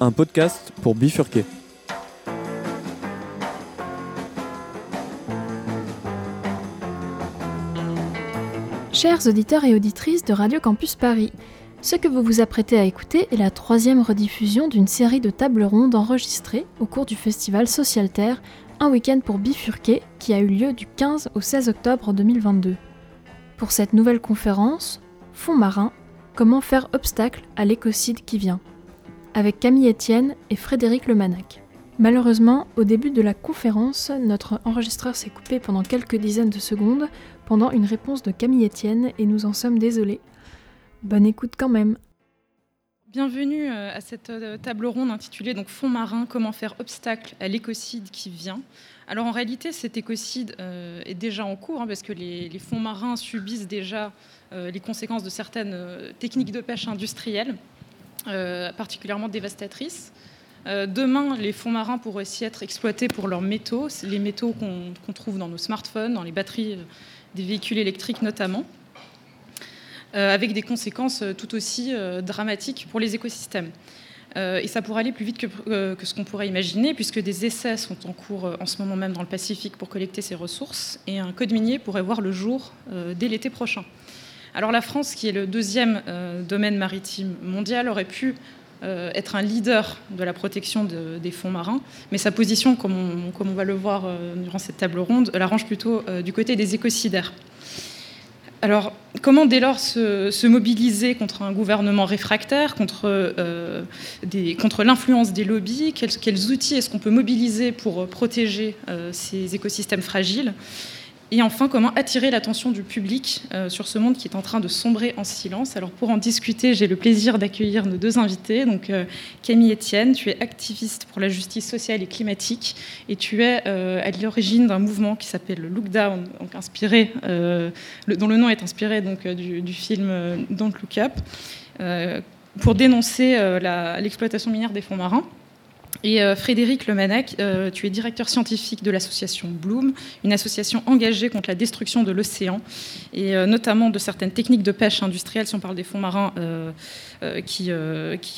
un podcast pour bifurquer. Chers auditeurs et auditrices de Radio Campus Paris, ce que vous vous apprêtez à écouter est la troisième rediffusion d'une série de tables rondes enregistrées au cours du festival Social Terre, un week-end pour bifurquer, qui a eu lieu du 15 au 16 octobre 2022. Pour cette nouvelle conférence, Fond marin, comment faire obstacle à l'écocide qui vient, avec Camille Etienne et Frédéric Lemanac. Malheureusement, au début de la conférence, notre enregistreur s'est coupé pendant quelques dizaines de secondes pendant une réponse de Camille Etienne et nous en sommes désolés. Bonne écoute quand même. Bienvenue euh, à cette euh, table ronde intitulée donc Fond marin, comment faire obstacle à l'écocide qui vient. Alors en réalité, cet écocide euh, est déjà en cours hein, parce que les, fonds marins subissent déjà les conséquences de certaines techniques de pêche industrielles, particulièrement dévastatrices. demain, les fonds marins pourraient aussi être exploités pour leurs métaux, les métaux qu'on trouve dans nos smartphones, dans les batteries des véhicules électriques notamment. Euh, avec des conséquences euh, tout aussi euh, dramatiques pour les écosystèmes. et ça pourrait aller plus vite que, ce qu'on pourrait imaginer, puisque des essais sont en cours en ce moment même dans le Pacifique pour collecter ces ressources, et un code minier pourrait voir le jour dès l'été prochain. Alors la France, qui est le deuxième domaine maritime mondial, aurait pu être un leader de la protection des fonds marins, mais sa position, comme on, va le voir durant cette table ronde, l'arrange plutôt du côté des écocidaires. Alors, comment dès lors se, mobiliser contre un gouvernement réfractaire, contre, euh, l'influence des lobbies? Quels, outils est-ce qu'on peut mobiliser pour protéger euh, ces écosystèmes fragiles? Et enfin, comment attirer l'attention du public euh, sur ce monde qui est en train de sombrer en silence Alors pour en discuter, j'ai le plaisir d'accueillir nos deux invités. Donc euh, Camille Etienne, tu es activiste pour la justice sociale et climatique et tu es euh, à l'origine d'un mouvement qui s'appelle le Look Down, donc inspiré, dont le nom est inspiré du film Don't Look Up, pour dénoncer l'exploitation minière des fonds marins. Et euh, Frédéric Lemanac, euh, tu es directeur scientifique de l'association Bloom, une association engagée contre la destruction de l'océan et euh, notamment de certaines techniques de pêche industrielle, si on parle des fonds marins qui,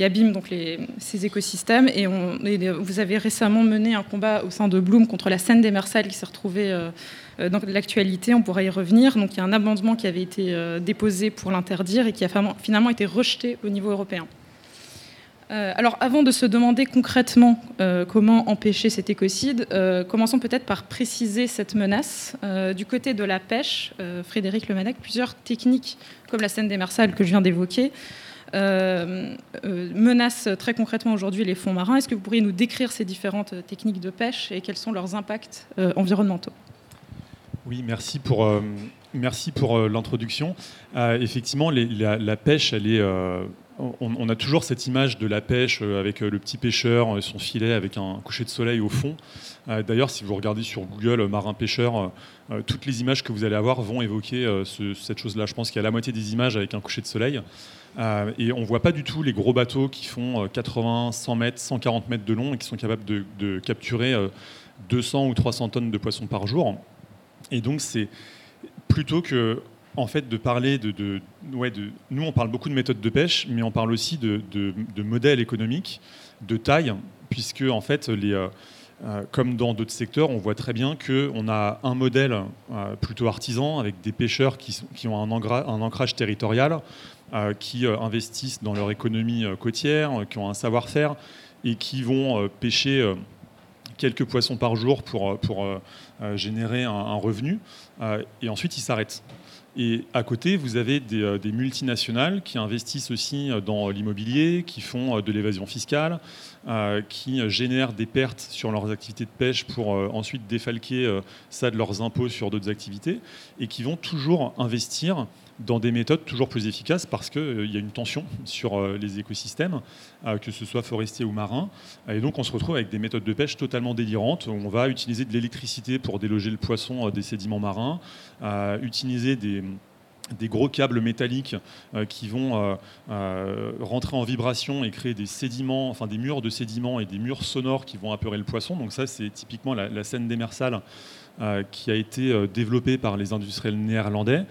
abîment donc ces écosystèmes. Et, vous avez récemment mené un combat au sein de Bloom contre la scène des Mersales qui s'est retrouvée dans l'actualité, on pourrait y revenir. Donc il y a un amendement qui avait été déposé pour l'interdire et qui a finalement été rejeté au niveau européen. Euh, alors, avant de se demander concrètement euh, comment empêcher cet écocide, euh, commençons peut-être par préciser cette menace. du côté de la pêche, Frédéric Lemanac, plusieurs techniques, comme la scène des Mersales que je viens d'évoquer, menacent très concrètement aujourd'hui les fonds marins. Est-ce que vous pourriez nous décrire ces différentes techniques de pêche et quels sont leurs impacts environnementaux? Oui, merci pour, merci pour l'introduction. effectivement, la, pêche, elle est on, a toujours cette image de la pêche euh, avec euh, le petit pêcheur, euh, son filet avec un coucher de soleil au fond. D'ailleurs, si vous regardez sur Google marin pêcheur, toutes les images que vous allez avoir vont évoquer cette chose-là. Je pense qu'il y a la moitié des images avec un coucher de soleil. et on ne voit pas du tout les gros bateaux qui font 80, 100 mètres, 140 mètres de long et qui sont capables de, de capturer 200 ou 300 tonnes de poissons par jour. Et donc, c'est plutôt que en fait de parler de, de, Nous, on parle beaucoup de méthodes de pêche, mais on parle aussi de, modèles économiques, de taille, puisque en fait, euh, euh, comme dans d'autres secteurs, on voit très bien qu'on a un modèle euh, plutôt artisan, avec des pêcheurs qui, ont un, ancrage territorial, qui investissent dans leur économie côtière, qui ont un savoir-faire, et qui vont pêcher quelques poissons par jour pour, générer un revenu, et ensuite ils s'arrêtent. Et à côté, vous avez euh, des, multinationales qui investissent aussi euh, dans l'immobilier, qui font euh, de l'évasion fiscale, qui génèrent des pertes sur leurs activités de pêche pour ensuite défalquer ça de leurs impôts sur d'autres activités, et qui vont toujours investir dans des méthodes toujours plus efficaces parce qu'il y a une tension sur les écosystèmes, que ce soit forestier ou marin. Et donc on se retrouve avec des méthodes de pêche totalement délirantes. On va utiliser de l'électricité pour déloger le poisson des sédiments marins, utiliser des, gros câbles métalliques euh, qui vont euh, euh, rentrer en vibration et créer des sédiments, enfin des murs de sédiments et des murs sonores qui vont apeurer le poisson. Donc ça, c'est typiquement la, scène démersale qui a été développée par les industriels néerlandais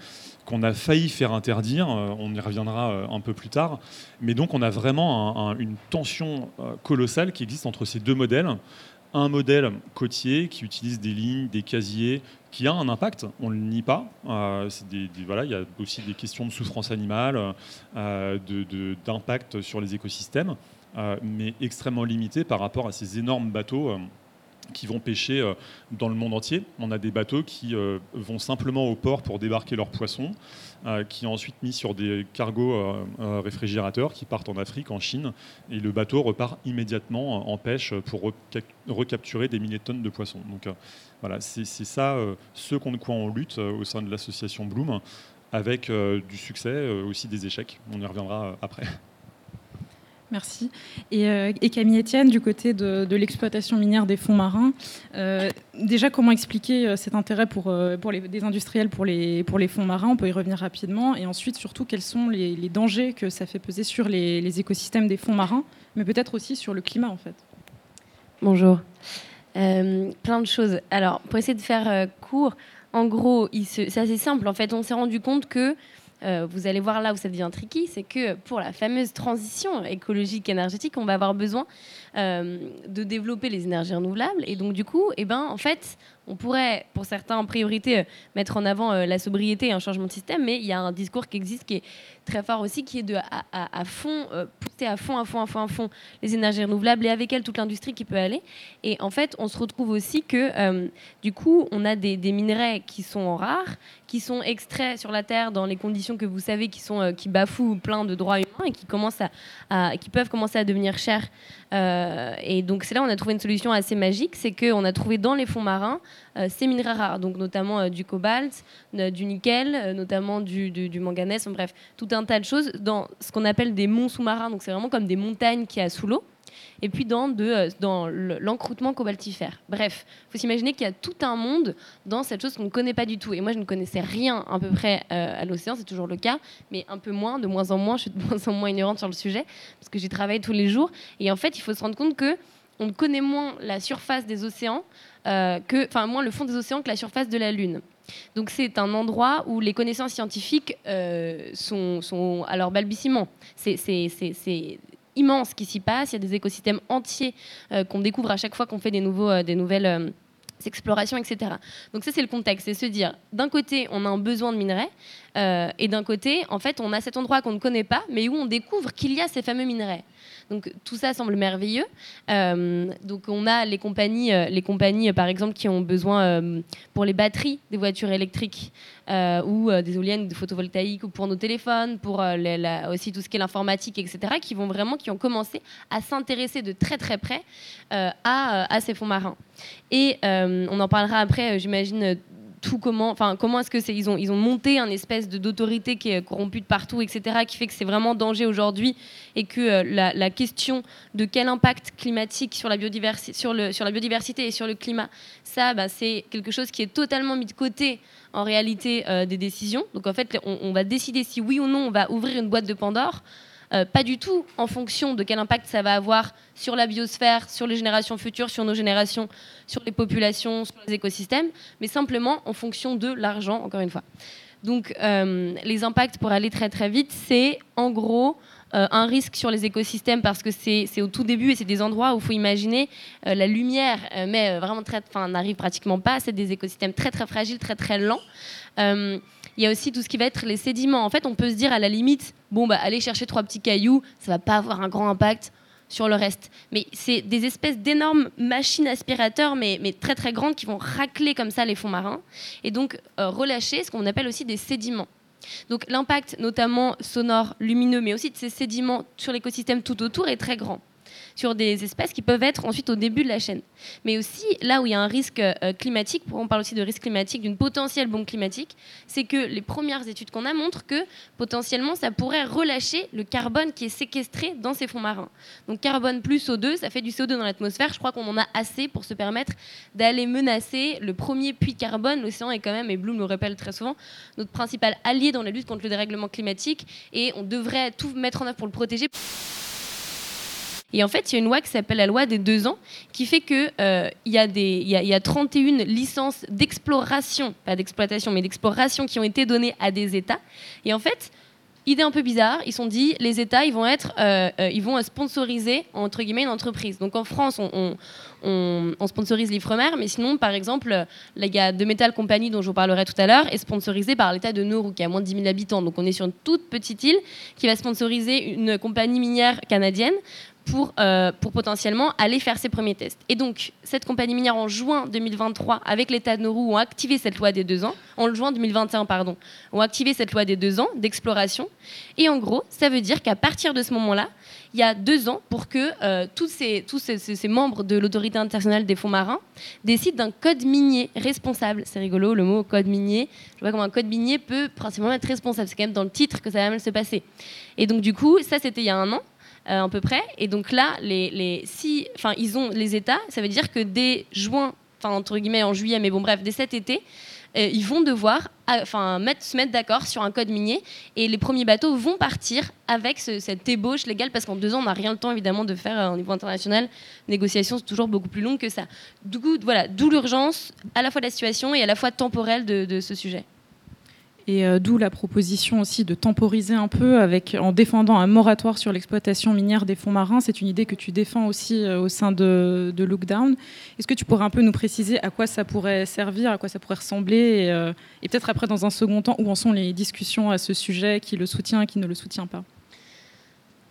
qu'on a failli faire interdire, on y reviendra un peu plus tard, mais donc on a vraiment une tension colossale qui existe entre ces deux modèles. Un modèle côtier qui utilise des lignes, des casiers, qui a un impact, on ne le nie pas. Euh, il y a aussi des questions de souffrance animale, euh, d'impact sur les écosystèmes, euh, mais extrêmement limité par rapport à ces énormes bateaux qui vont pêcher euh, dans le monde entier. On a des bateaux qui euh, vont simplement au port pour débarquer leurs poissons, euh, qui sont ensuite mis sur des cargos réfrigérateurs qui partent en Afrique, en Chine, et le bateau repart immédiatement en pêche pour recapturer des milliers de tonnes de poissons. Donc voilà, c'est ça ce contre quoi on lutte au sein de l'association Bloom, avec du succès, aussi des échecs. On y reviendra après. Merci. Euh, et, Camille Etienne, du côté de, l'exploitation minière des fonds marins, euh, déjà comment expliquer euh, cet intérêt pour, des industriels pour les, pour les fonds marins? On peut y revenir rapidement. Et ensuite, surtout, quels sont les, dangers que ça fait peser sur les, écosystèmes des fonds marins, mais peut-être aussi sur le climat en fait? Bonjour. plein de choses. Alors, pour essayer de faire court, en gros, c'est assez simple. En fait, on s'est rendu compte que euh, vous allez voir là où ça devient tricky, c'est que pour la fameuse transition écologique énergétique, on va avoir besoin euh, de développer les énergies renouvelables. Et donc, du coup, eh ben, en fait, on pourrait, pour certains, en priorité, euh, mettre en avant la sobriété et un changement de système, mais il y a un discours qui existe qui est très fort aussi, qui est de à, fond, pousser à fond, à fond, à fond, à fond les énergies renouvelables et avec elles toute l'industrie qui peut aller. Et en fait, on se retrouve aussi que, du coup, on a des, des minerais qui sont rares, qui sont extraits sur la Terre dans les conditions que vous savez qui, sont, qui bafouent plein de droits humains et qui, commencent à, qui peuvent commencer à devenir chers. Euh, et donc c'est là on a trouvé une solution assez magique, c'est qu'on a trouvé dans les fonds marins euh, ces minerais rares, donc notamment euh, du cobalt, du nickel, notamment du, manganèse, bref, tout un tas de choses dans ce qu'on appelle des monts sous-marins, donc c'est vraiment comme des montagnes qui a sous l'eau et puis dans, euh, dans l'encroutement cobaltifère. Bref, il faut s'imaginer qu'il y a tout un monde dans cette chose qu'on ne connaît pas du tout. Et moi, je ne connaissais rien à peu près euh, à l'océan, c'est toujours le cas, mais un peu moins, de moins en moins. Je suis de moins en moins ignorante sur le sujet, parce que j'y travaille tous les jours. Et en fait, il faut se rendre compte que on connaît moins la surface des océans, euh, moins le fond des océans que la surface de la Lune. Donc c'est un endroit où les connaissances scientifiques sont, sont, à leur balbutiement. C'est immense qui s'y passe. Il y a des écosystèmes entiers euh, qu'on découvre à chaque fois qu'on fait des, nouveaux, euh, des nouvelles euh, explorations, etc. Donc ça, c'est le contexte. C'est se dire, d'un côté, on a un besoin de minerais, et d'un côté, en fait, on a cet endroit qu'on ne connaît pas, mais où on découvre qu'il y a ces fameux minerais. Donc tout ça semble merveilleux. Euh, donc on a les compagnies, euh, les compagnies par exemple qui ont besoin euh, pour les batteries des voitures électriques ou des éoliennes, des photovoltaïques ou pour nos téléphones, pour aussi tout ce qui est l'informatique, etc. Qui vont vraiment, qui ont commencé à s'intéresser de très très près à, à, ces fonds marins. Et on en parlera après, j'imagine tout comment, enfin comment est-ce que c'est, ils ont, ils ont monté un espèce de d'autorité qui est corrompue de partout, etc., qui fait que c'est vraiment danger aujourd'hui et que euh, la, question de quel impact climatique sur la, biodiversité, sur, le, sur la biodiversité et sur le climat, ça, bah, c'est quelque chose qui est totalement mis de côté en réalité euh, des décisions. Donc en fait, on va décider si oui ou non on va ouvrir une boîte de Pandore. Euh, pas du tout en fonction de quel impact ça va avoir sur la biosphère, sur les générations futures, sur nos générations, sur les populations, sur les écosystèmes, mais simplement en fonction de l'argent, encore une fois. Donc euh, les impacts, pour aller très très vite, c'est en gros euh, un risque sur les écosystèmes parce que c'est au tout début et c'est des endroits où il faut imaginer la lumière, mais vraiment très, n'arrive pratiquement pas. C'est des écosystèmes très très fragiles, très très lents. Il y a aussi tout ce qui va être les sédiments. En fait, on peut se dire à la limite, bon, bah, aller chercher trois petits cailloux, ça va pas avoir un grand impact sur le reste. Mais c'est des espèces d'énormes machines aspirateurs, mais, très très grandes, qui vont racler comme ça les fonds marins, et donc euh, relâcher ce qu'on appelle aussi des sédiments. Donc l'impact notamment sonore, lumineux, mais aussi de ces sédiments sur l'écosystème tout autour est très grand sur des espèces qui peuvent être ensuite au début de la chaîne. Mais aussi, là où il y a un risque euh, climatique, on parle aussi de risque climatique, d'une potentielle bombe climatique, c'est que les premières études qu'on a montrent que potentiellement ça pourrait relâcher le carbone qui est séquestré dans ces fonds marins. Donc carbone plus O2, ça fait du CO2 dans l'atmosphère. Je crois qu'on en a assez pour se permettre d'aller menacer le premier puits carbone. L'océan est quand même, et Bloom le rappelle très souvent, notre principal allié dans la lutte contre le dérèglement climatique et on devrait tout mettre en œuvre pour le protéger. Et en fait, il y a une loi qui s'appelle la loi des deux ans, qui fait qu'il euh, y, a des, il y, a, y a 31 licences d'exploration, pas d'exploitation, mais d'exploration qui ont été données à des États. Et en fait, idée un peu bizarre, ils sont dit les États ils vont être, euh, euh, ils vont sponsoriser entre guillemets une entreprise. Donc en France on, on, on sponsorise l'Ifremer, mais sinon par exemple il y a de Metal Company dont je vous parlerai tout à l'heure est sponsorisé par l'État de Nauru qui a moins de 10 000 habitants. Donc on est sur une toute petite île qui va sponsoriser une compagnie minière canadienne pour, euh, pour potentiellement aller faire ses premiers tests. Et donc, cette compagnie minière, en juin 2023, avec l'État de Nauru, ont activé cette loi des deux ans, en juin 2021, pardon, ont activé cette loi des deux ans d'exploration. Et en gros, ça veut dire qu'à partir de ce moment-là, il y a deux ans pour que euh, tous, ces, tous ces membres de l'autorité internationale des fonds marins décident d'un code minier responsable. C'est rigolo, le mot code minier. Je vois comment un code minier peut principalement être responsable. C'est quand même dans le titre que ça va mal se passer. Et donc, du coup, ça, c'était il y a un an. Euh, à peu près. Et donc là, les, les, si, ils ont les États, ça veut dire que dès juin, enfin entre guillemets en juillet, mais bon bref, dès cet été, euh, ils vont devoir enfin, mettre, se mettre d'accord sur un code minier et les premiers bateaux vont partir avec cette ébauche légale parce qu'en deux ans on n'a rien le temps évidemment de faire euh, au niveau international négociations c'est toujours beaucoup plus long que ça du voilà d'où l'urgence à la fois de la situation et à la fois temporelle de ce sujet et euh, d'où la proposition aussi de temporiser un peu avec, en défendant un moratoire sur l'exploitation minière des fonds marins. C'est une idée que tu défends aussi euh, au sein de, de Lookdown. Est-ce que tu pourrais un peu nous préciser à quoi ça pourrait servir, à quoi ça pourrait ressembler et, euh, peut-être après, dans un second temps, où en sont les discussions à ce sujet, qui le soutient, qui ne le soutient pas?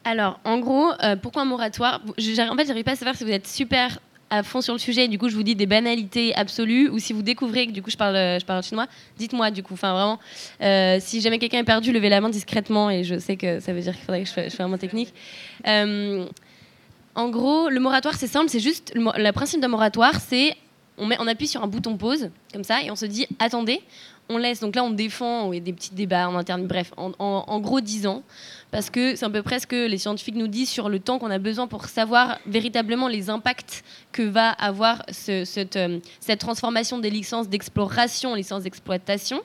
Alors, en gros, pourquoi un moratoire? En fait, j'arrive pas à savoir si vous êtes super à fond sur le sujet et du coup je vous dis des banalités absolues ou si vous découvrez que du coup je parle, je parle chinois, dites-moi du coup. Enfin vraiment, euh, si jamais quelqu'un est perdu, levez la main discrètement et je sais que ça veut dire qu'il faudrait que je fasse, un technique. Euh, en gros, le moratoire c'est simple, c'est juste le, principe d'un moratoire, c'est on, met, on appuie sur un bouton pause comme ça et on se dit attendez, on laisse. Donc là on défend, il y a des petits débats en interne, bref, en gros 10 ans parce que c'est un peu presque les scientifiques nous disent sur le temps qu'on a besoin pour savoir véritablement les impacts que va avoir cette, euh, cette transformation des licences d'exploration en licences d'exploitation.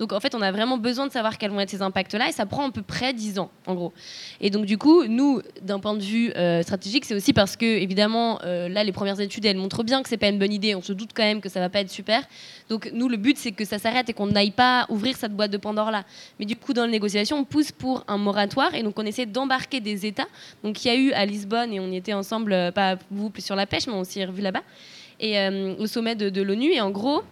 Donc en fait, on a vraiment besoin de savoir quels vont être ces impacts-là et ça prend à peu près 10 ans, en gros. Et donc du coup, nous, d'un point de vue euh, stratégique, c'est aussi parce que, évidemment, euh, là, les premières études, elles montrent bien que c'est pas une bonne idée. On se doute quand même que ça va pas être super. Donc nous, le but, c'est que ça s'arrête et qu'on n'aille pas ouvrir cette boîte de Pandore-là. Mais du coup, dans les négociations, on pousse pour un moratoire et donc on essaie d'embarquer des États. Donc il y a eu à Lisbonne et on y était ensemble, euh, pas vous plus sur la pêche, mais on s'y est revu là-bas, et au sommet de, de l'ONU. Et en gros,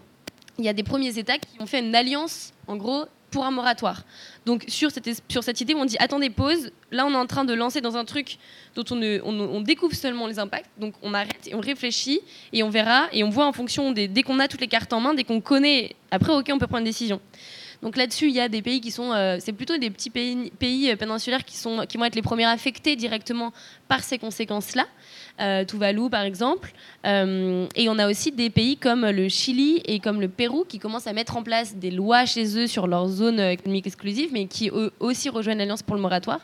il y a des premiers États qui ont fait une alliance, en gros, pour un moratoire. Donc sur cette, sur cette idée, on dit attendez, pause. Là, on est en train de lancer dans un truc dont on, découvre seulement les impacts. Donc on arrête et on réfléchit et on verra et on voit en fonction dès qu'on a toutes les cartes en main, dès qu'on connaît. Après, ok, on peut prendre une décision. Donc là-dessus, il y a des pays qui sont, euh, c'est plutôt des petits pays, euh, péninsulaires qui, sont, qui vont être les premiers affectés directement par ces conséquences-là. Euh, Tuvalu par exemple. et on a aussi des pays comme le Chili et comme le Pérou qui commencent à mettre en place des lois chez eux sur leur zone économique exclusive, mais qui eux aussi rejoignent l'Alliance pour le moratoire.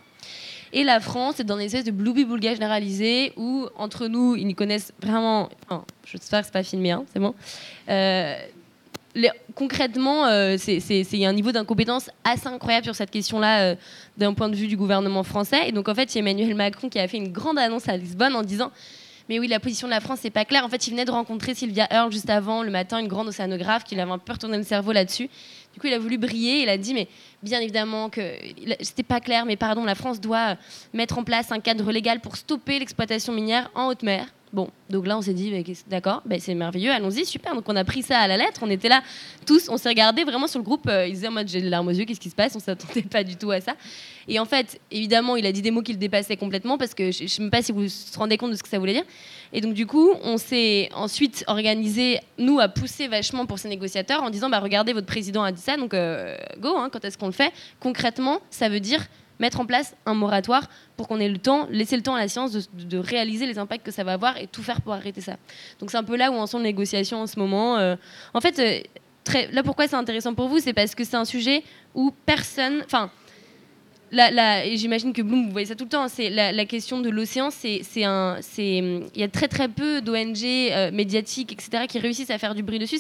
Et la France est dans une espèce de bloubi-boulga généralisé où, entre nous, ils nous connaissent vraiment. Enfin, j'espère que c'est pas filmé, hein, c'est bon concrètement, euh, il y a un niveau d'incompétence assez incroyable sur cette question-là euh, d'un point de vue du gouvernement français. Et donc, en fait, il y a Emmanuel Macron qui a fait une grande annonce à Lisbonne en disant Mais oui, la position de la France, c'est pas clair. En fait, il venait de rencontrer Sylvia Earle juste avant, le matin, une grande océanographe qui avait un peu retourné le cerveau là-dessus. Du coup, il a voulu briller. Il a dit Mais bien évidemment que c'était pas clair, mais pardon, la France doit mettre en place un cadre légal pour stopper l'exploitation minière en haute mer. Bon, donc là, on s'est dit, d'accord, ben, c'est merveilleux, allons-y, super. Donc on a pris ça à la lettre, on était là tous, on s'est regardé vraiment sur le groupe, euh, ils disaient en mode j'ai les larmes aux yeux, qu'est-ce qui se passe? On s'attendait pas du tout à ça. Et en fait, évidemment, il a dit des mots qui le dépassaient complètement parce que je ne sais même pas si vous vous rendez compte de ce que ça voulait dire. Et donc du coup, on s'est ensuite organisé, nous, à pousser vachement pour ces négociateurs en disant, bah regardez, votre président a dit ça, donc euh, go, hein, quand est-ce qu'on le fait? Concrètement, ça veut dire mettre en place un moratoire pour qu'on ait le temps, laisser le temps à la science de, réaliser les impacts que ça va avoir et tout faire pour arrêter ça. Donc c'est un peu là où en sont les négociations en ce moment. Euh. en fait, euh, là pourquoi c'est intéressant pour vous, c'est parce que c'est un sujet où personne, enfin, et j'imagine que vous voyez ça tout le temps, c'est la, question de l'océan, c'est, il y a très très peu d'ONG euh, médiatiques, etc., qui réussissent à faire du bruit dessus.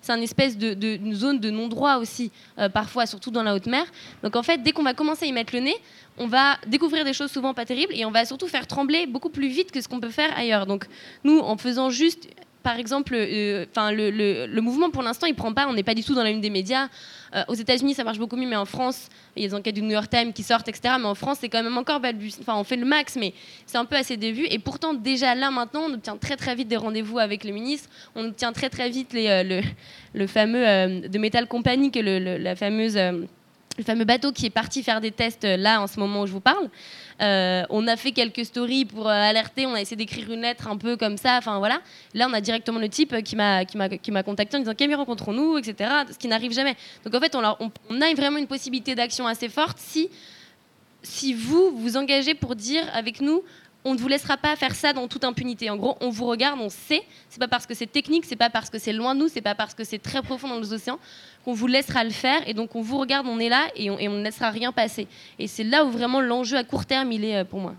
C'est un, espèce de, zone de non-droit aussi, euh, parfois, surtout dans la haute mer. Donc en fait, dès qu'on va commencer à y mettre le nez, on va découvrir des choses souvent pas terribles et on va surtout faire trembler beaucoup plus vite que ce qu'on peut faire ailleurs. Donc nous, en faisant juste par exemple, euh, enfin le, mouvement pour l'instant, il prend pas. On n'est pas du tout dans la lune des médias. Euh, aux États-Unis, ça marche beaucoup mieux, mais en France, il y a des enquêtes du New York Times qui sortent, etc. Mais en France, c'est quand même encore Enfin, on fait le max, mais c'est un peu assez dévu. Et pourtant, déjà là, maintenant, on obtient très très vite des rendez-vous avec les ministres. On obtient très très vite euh, le, fameux de Metal Company, que la fameuse le fameux bateau qui est parti faire des tests là en ce moment où je vous parle. Euh, on a fait quelques stories pour euh, alerter, on a essayé d'écrire une lettre un peu comme ça. Enfin voilà. Là, on a directement le type qui m'a contacté en disant Camille rencontrons-nous, etc. Ce qui n'arrive jamais. Donc en fait, on, a vraiment une possibilité d'action assez forte si si vous vous engagez pour dire avec nous on ne vous laissera pas faire ça dans toute impunité. En gros, on vous regarde, on sait. C'est pas parce que c'est technique, c'est pas parce que c'est loin de nous, c'est pas parce que c'est très profond dans les océans qu'on vous laissera le faire. Et donc, on vous regarde, on est là et on, ne laissera rien passer. Et c'est là où vraiment l'enjeu à court terme, il est euh, pour moi.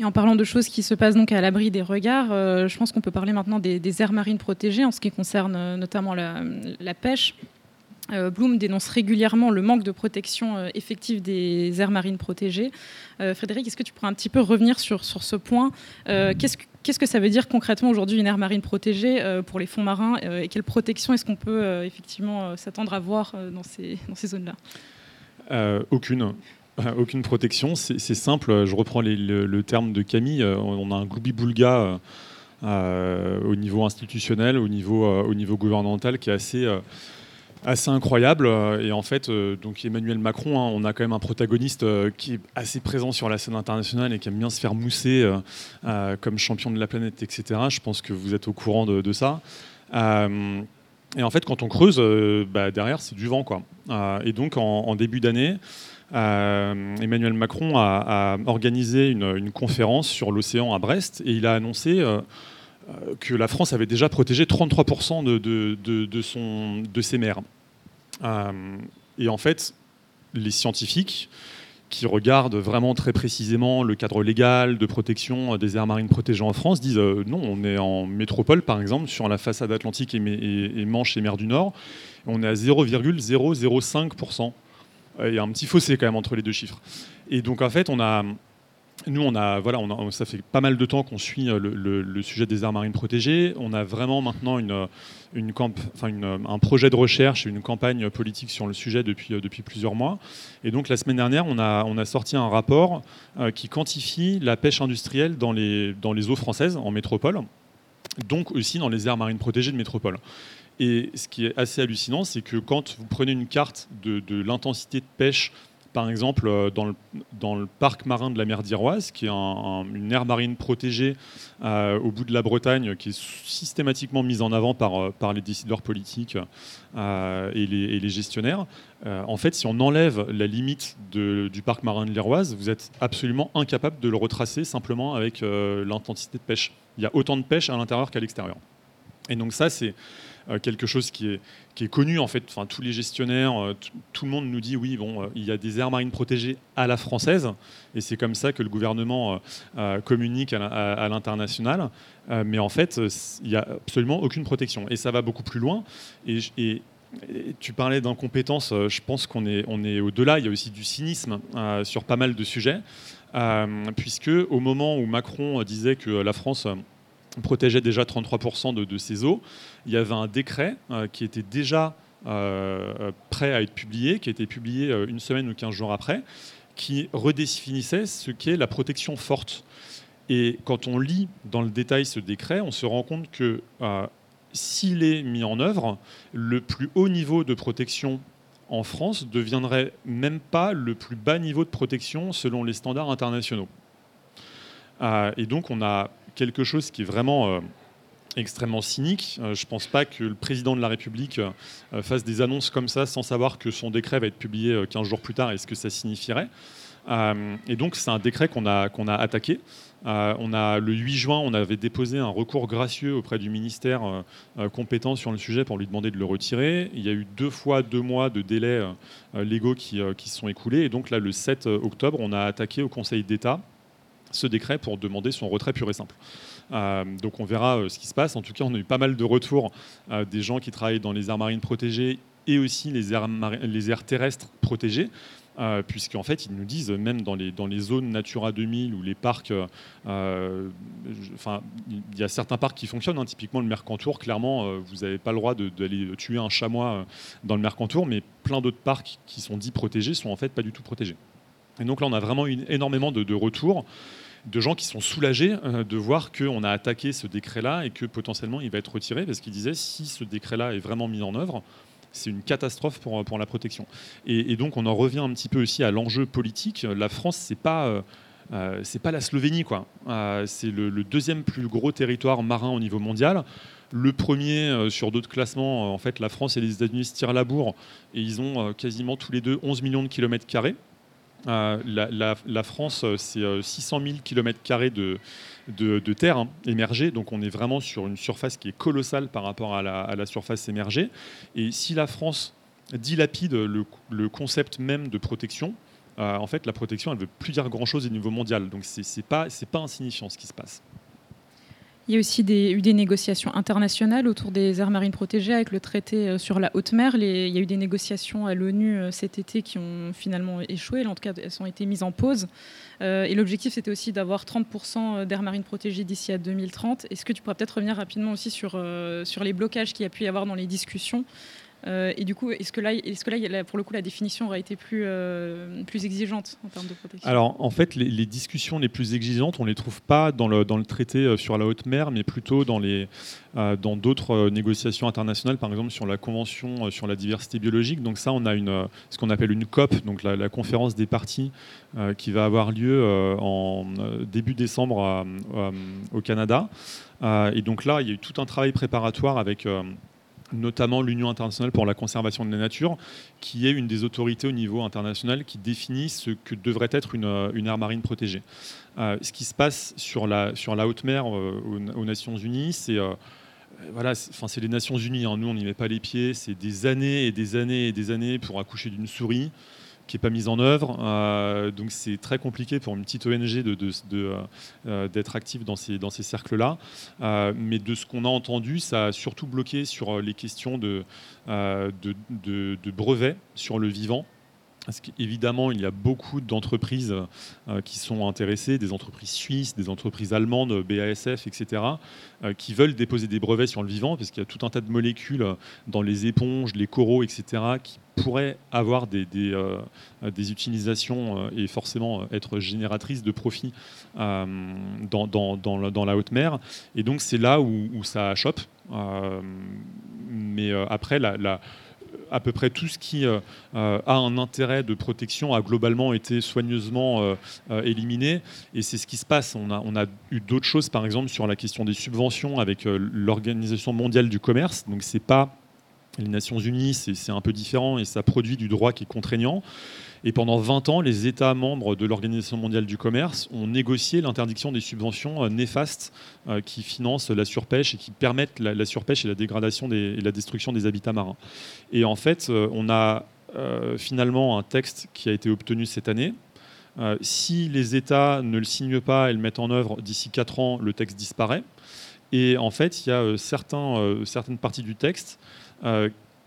Et en parlant de choses qui se passent donc à l'abri des regards, euh, je pense qu'on peut parler maintenant des, aires marines protégées en ce qui concerne euh, notamment la pêche. Euh, Bloom dénonce régulièrement le manque de protection effective des aires marines protégées. Frédéric, est-ce que tu pourrais un petit peu revenir sur, sur ce point? Qu'est-ce, que, qu'est-ce que ça veut dire concrètement aujourd'hui une aire marine protégée pour les fonds marins et quelle protection est-ce qu'on peut effectivement s'attendre à voir dans ces, dans ces zones-là? Aucune. Aucune protection, c'est, simple. Je reprends le, terme de Camille. On a un gloubi-boulga au niveau institutionnel, au niveau, au niveau gouvernemental qui est assez assez incroyable. Euh, et en fait, euh, donc Emmanuel Macron, hein, on a quand même un protagoniste euh, qui est assez présent sur la scène internationale et qui aime bien se faire mousser comme champion de la planète, etc. Je pense que vous êtes au courant de, ça. et en fait, quand on creuse, bah, derrière, c'est du vent. Quoi. et donc, en, début d'année, Emmanuel Macron a, organisé une, conférence sur l'océan à Brest et il a annoncé que la France avait déjà protégé 33% de, de, son, de ses mers. Euh, et en fait, les scientifiques qui regardent vraiment très précisément le cadre légal de protection des aires marines protégées en France disent euh, non, on est en métropole par exemple, sur la façade atlantique et, et, et Manche et mer du Nord, on est à 0,005%. Il y a un petit fossé quand même entre les deux chiffres. Et donc en fait, on a, nous, on a, voilà, ça fait pas mal de temps qu'on suit euh, le, sujet des aires marines protégées. On a vraiment maintenant une, une, un projet de recherche et une campagne politique sur le sujet depuis, euh, depuis plusieurs mois. Et donc, la semaine dernière, on a, on a sorti un rapport euh, qui quantifie la pêche industrielle dans les, dans les eaux françaises, en métropole, donc aussi dans les aires marines protégées de métropole. Et ce qui est assez hallucinant, c'est que quand vous prenez une carte de l'intensité de pêche par exemple, euh, dans le, parc marin de la mer d'Iroise, qui est une aire marine protégée euh, au bout de la Bretagne, qui est systématiquement mise en avant par, euh, par les décideurs politiques et les, gestionnaires. en fait, si on enlève la limite du parc marin de l'Iroise, vous êtes absolument incapable de le retracer simplement avec l'intensité de pêche. Il y a autant de pêche à l'intérieur qu'à l'extérieur. Et donc ça, c'est euh, quelque chose qui est, connu en fait. Enfin, tous les gestionnaires, euh, tout le monde nous dit oui, bon, euh, il y a des aires marines protégées à la française, et c'est comme ça que le gouvernement communique à, l'international. mais en fait, il n'y a absolument aucune protection, et ça va beaucoup plus loin. Et, tu parlais d'incompétence, je pense qu'on est, on est au-delà. Il y a aussi du cynisme sur pas mal de sujets, puisque au moment où Macron disait que la France protégeait déjà 33% de, ses eaux. Il y avait un décret euh, qui était déjà euh, prêt à être publié, qui a été publié euh, une semaine ou 15 jours après, qui redéfinissait ce qu'est la protection forte. Et quand on lit dans le détail ce décret, on se rend compte que s'il est mis en œuvre, le plus haut niveau de protection en France deviendrait même pas le plus bas niveau de protection selon les standards internationaux. et donc on a quelque chose qui est vraiment euh, extrêmement cynique. Euh, je ne pense pas que le président de la République euh, fasse des annonces comme ça sans savoir que son décret va être publié 15 jours plus tard et ce que ça signifierait? et donc c'est un décret qu'on a, qu'on a attaqué. Euh, on a, le 8 juin, on avait déposé un recours gracieux auprès du ministère euh, euh, compétent sur le sujet pour lui demander de le retirer. Il y a eu deux fois deux mois de délais légaux qui, qui, se sont écoulés. Et donc là, le 7 octobre, on a attaqué au Conseil d'État ce décret pour demander son retrait pur et simple. donc on verra ce qui se passe. En tout cas, on a eu pas mal de retours des gens qui travaillent dans les aires marines protégées et aussi les aires, les aires terrestres protégées. Euh, puisqu'en fait, ils nous disent, même dans les, dans les zones Natura 2000 ou les parcs, euh, enfin, il y a certains parcs qui fonctionnent, hein. typiquement le Mercantour, clairement, euh, vous n'avez pas le droit d'aller tuer un chamois dans le Mercantour, mais plein d'autres parcs qui sont dits protégés sont en fait pas du tout protégés. Et donc là, on a vraiment eu énormément de, retours de gens qui sont soulagés de voir qu'on a attaqué ce décret-là et que potentiellement il va être retiré, parce qu'ils disaient si ce décret-là est vraiment mis en œuvre, c'est une catastrophe pour, pour la protection. Et, donc on en revient un petit peu aussi à l'enjeu politique. La France, c'est pas euh, euh, pas la Slovénie, quoi. Euh, c'est le, deuxième plus gros territoire marin au niveau mondial. Le premier sur d'autres classements, en fait, la France et les États-Unis se tirent la bourre et ils ont quasiment tous les deux 11 millions de kilomètres carrés. La, la, France, c'est 600 000 kilomètres carrés de, de, terre hein, émergée. Donc on est vraiment sur une surface qui est colossale par rapport à la, surface émergée. Et si la France dilapide le, le concept même de protection, euh, en fait la protection elle ne veut plus dire grand-chose au niveau mondial. Donc c'est n'est pas, pas insignifiant ce qui se passe. Il y a aussi eu des négociations internationales autour des aires marines protégées avec le traité euh, sur la haute mer. il y a eu des négociations à l'ONU euh, cet été qui ont finalement échoué. En tout cas, elles ont été mises en pause. Euh, et l'objectif, c'était aussi d'avoir 30% d'aires marines protégées d'ici à 2030. Est-ce que tu pourrais peut-être revenir rapidement aussi sur, sur les blocages qu'il y a pu y avoir dans les discussions euh, et du coup, est-ce que là, est-ce que là, pour le coup, la définition aurait été plus, euh, plus exigeante en termes de protection? Alors, en fait, les, discussions les plus exigeantes, on les trouve pas dans le, dans le traité euh, sur la haute mer, mais plutôt dans les dans d'autres négociations internationales, par exemple sur la convention sur la diversité biologique. Donc ça, on a une ce qu'on appelle une COP, donc la, conférence des parties, qui va avoir lieu en début décembre au Canada. et donc là, il y a eu tout un travail préparatoire avec notamment l'Union internationale pour la conservation de la nature, qui est une des autorités au niveau international qui définit ce que devrait être une, euh, aire marine protégée. Euh, ce qui se passe sur la, haute mer euh, aux, Nations Unies, c'est voilà, c'est les Nations Unies. Hein. Nous, on n'y met pas les pieds. C'est des années et des années et des années pour accoucher d'une souris qui n'est pas mise en œuvre. Euh, donc c'est très compliqué pour une petite ONG d'être de, euh, active dans ces, dans ces cercles-là. Euh, mais de ce qu'on a entendu, ça a surtout bloqué sur les questions de, de brevets sur le vivant. Parce qu'évidemment, il y a beaucoup d'entreprises euh, qui sont intéressées, des entreprises suisses, des entreprises allemandes, BASF, etc., euh, qui veulent déposer des brevets sur le vivant, parce qu'il y a tout un tas de molécules dans les éponges, les coraux, etc., qui pourraient avoir des, des, euh, utilisations et forcément être génératrices de profits dans, dans, la, haute mer. Et donc, c'est là où, ça chope. mais après, la à peu près tout ce qui euh, euh, a un intérêt de protection a globalement été soigneusement euh, éliminé. Et c'est ce qui se passe. On a, on a eu d'autres choses, par exemple, sur la question des subventions avec l'Organisation mondiale du commerce. Donc, c'est pas les Nations Unies, c'est un peu différent et ça produit du droit qui est contraignant. Et pendant 20 ans, les États membres de l'Organisation mondiale du commerce ont négocié l'interdiction des subventions euh, néfastes euh, qui financent la surpêche et qui permettent la, surpêche et la dégradation et la destruction des habitats marins. Et en fait, euh, on a finalement un texte qui a été obtenu cette année. si les États ne le signent pas et le mettent en œuvre d'ici 4 ans, le texte disparaît. Et en fait, il y a certaines parties du texte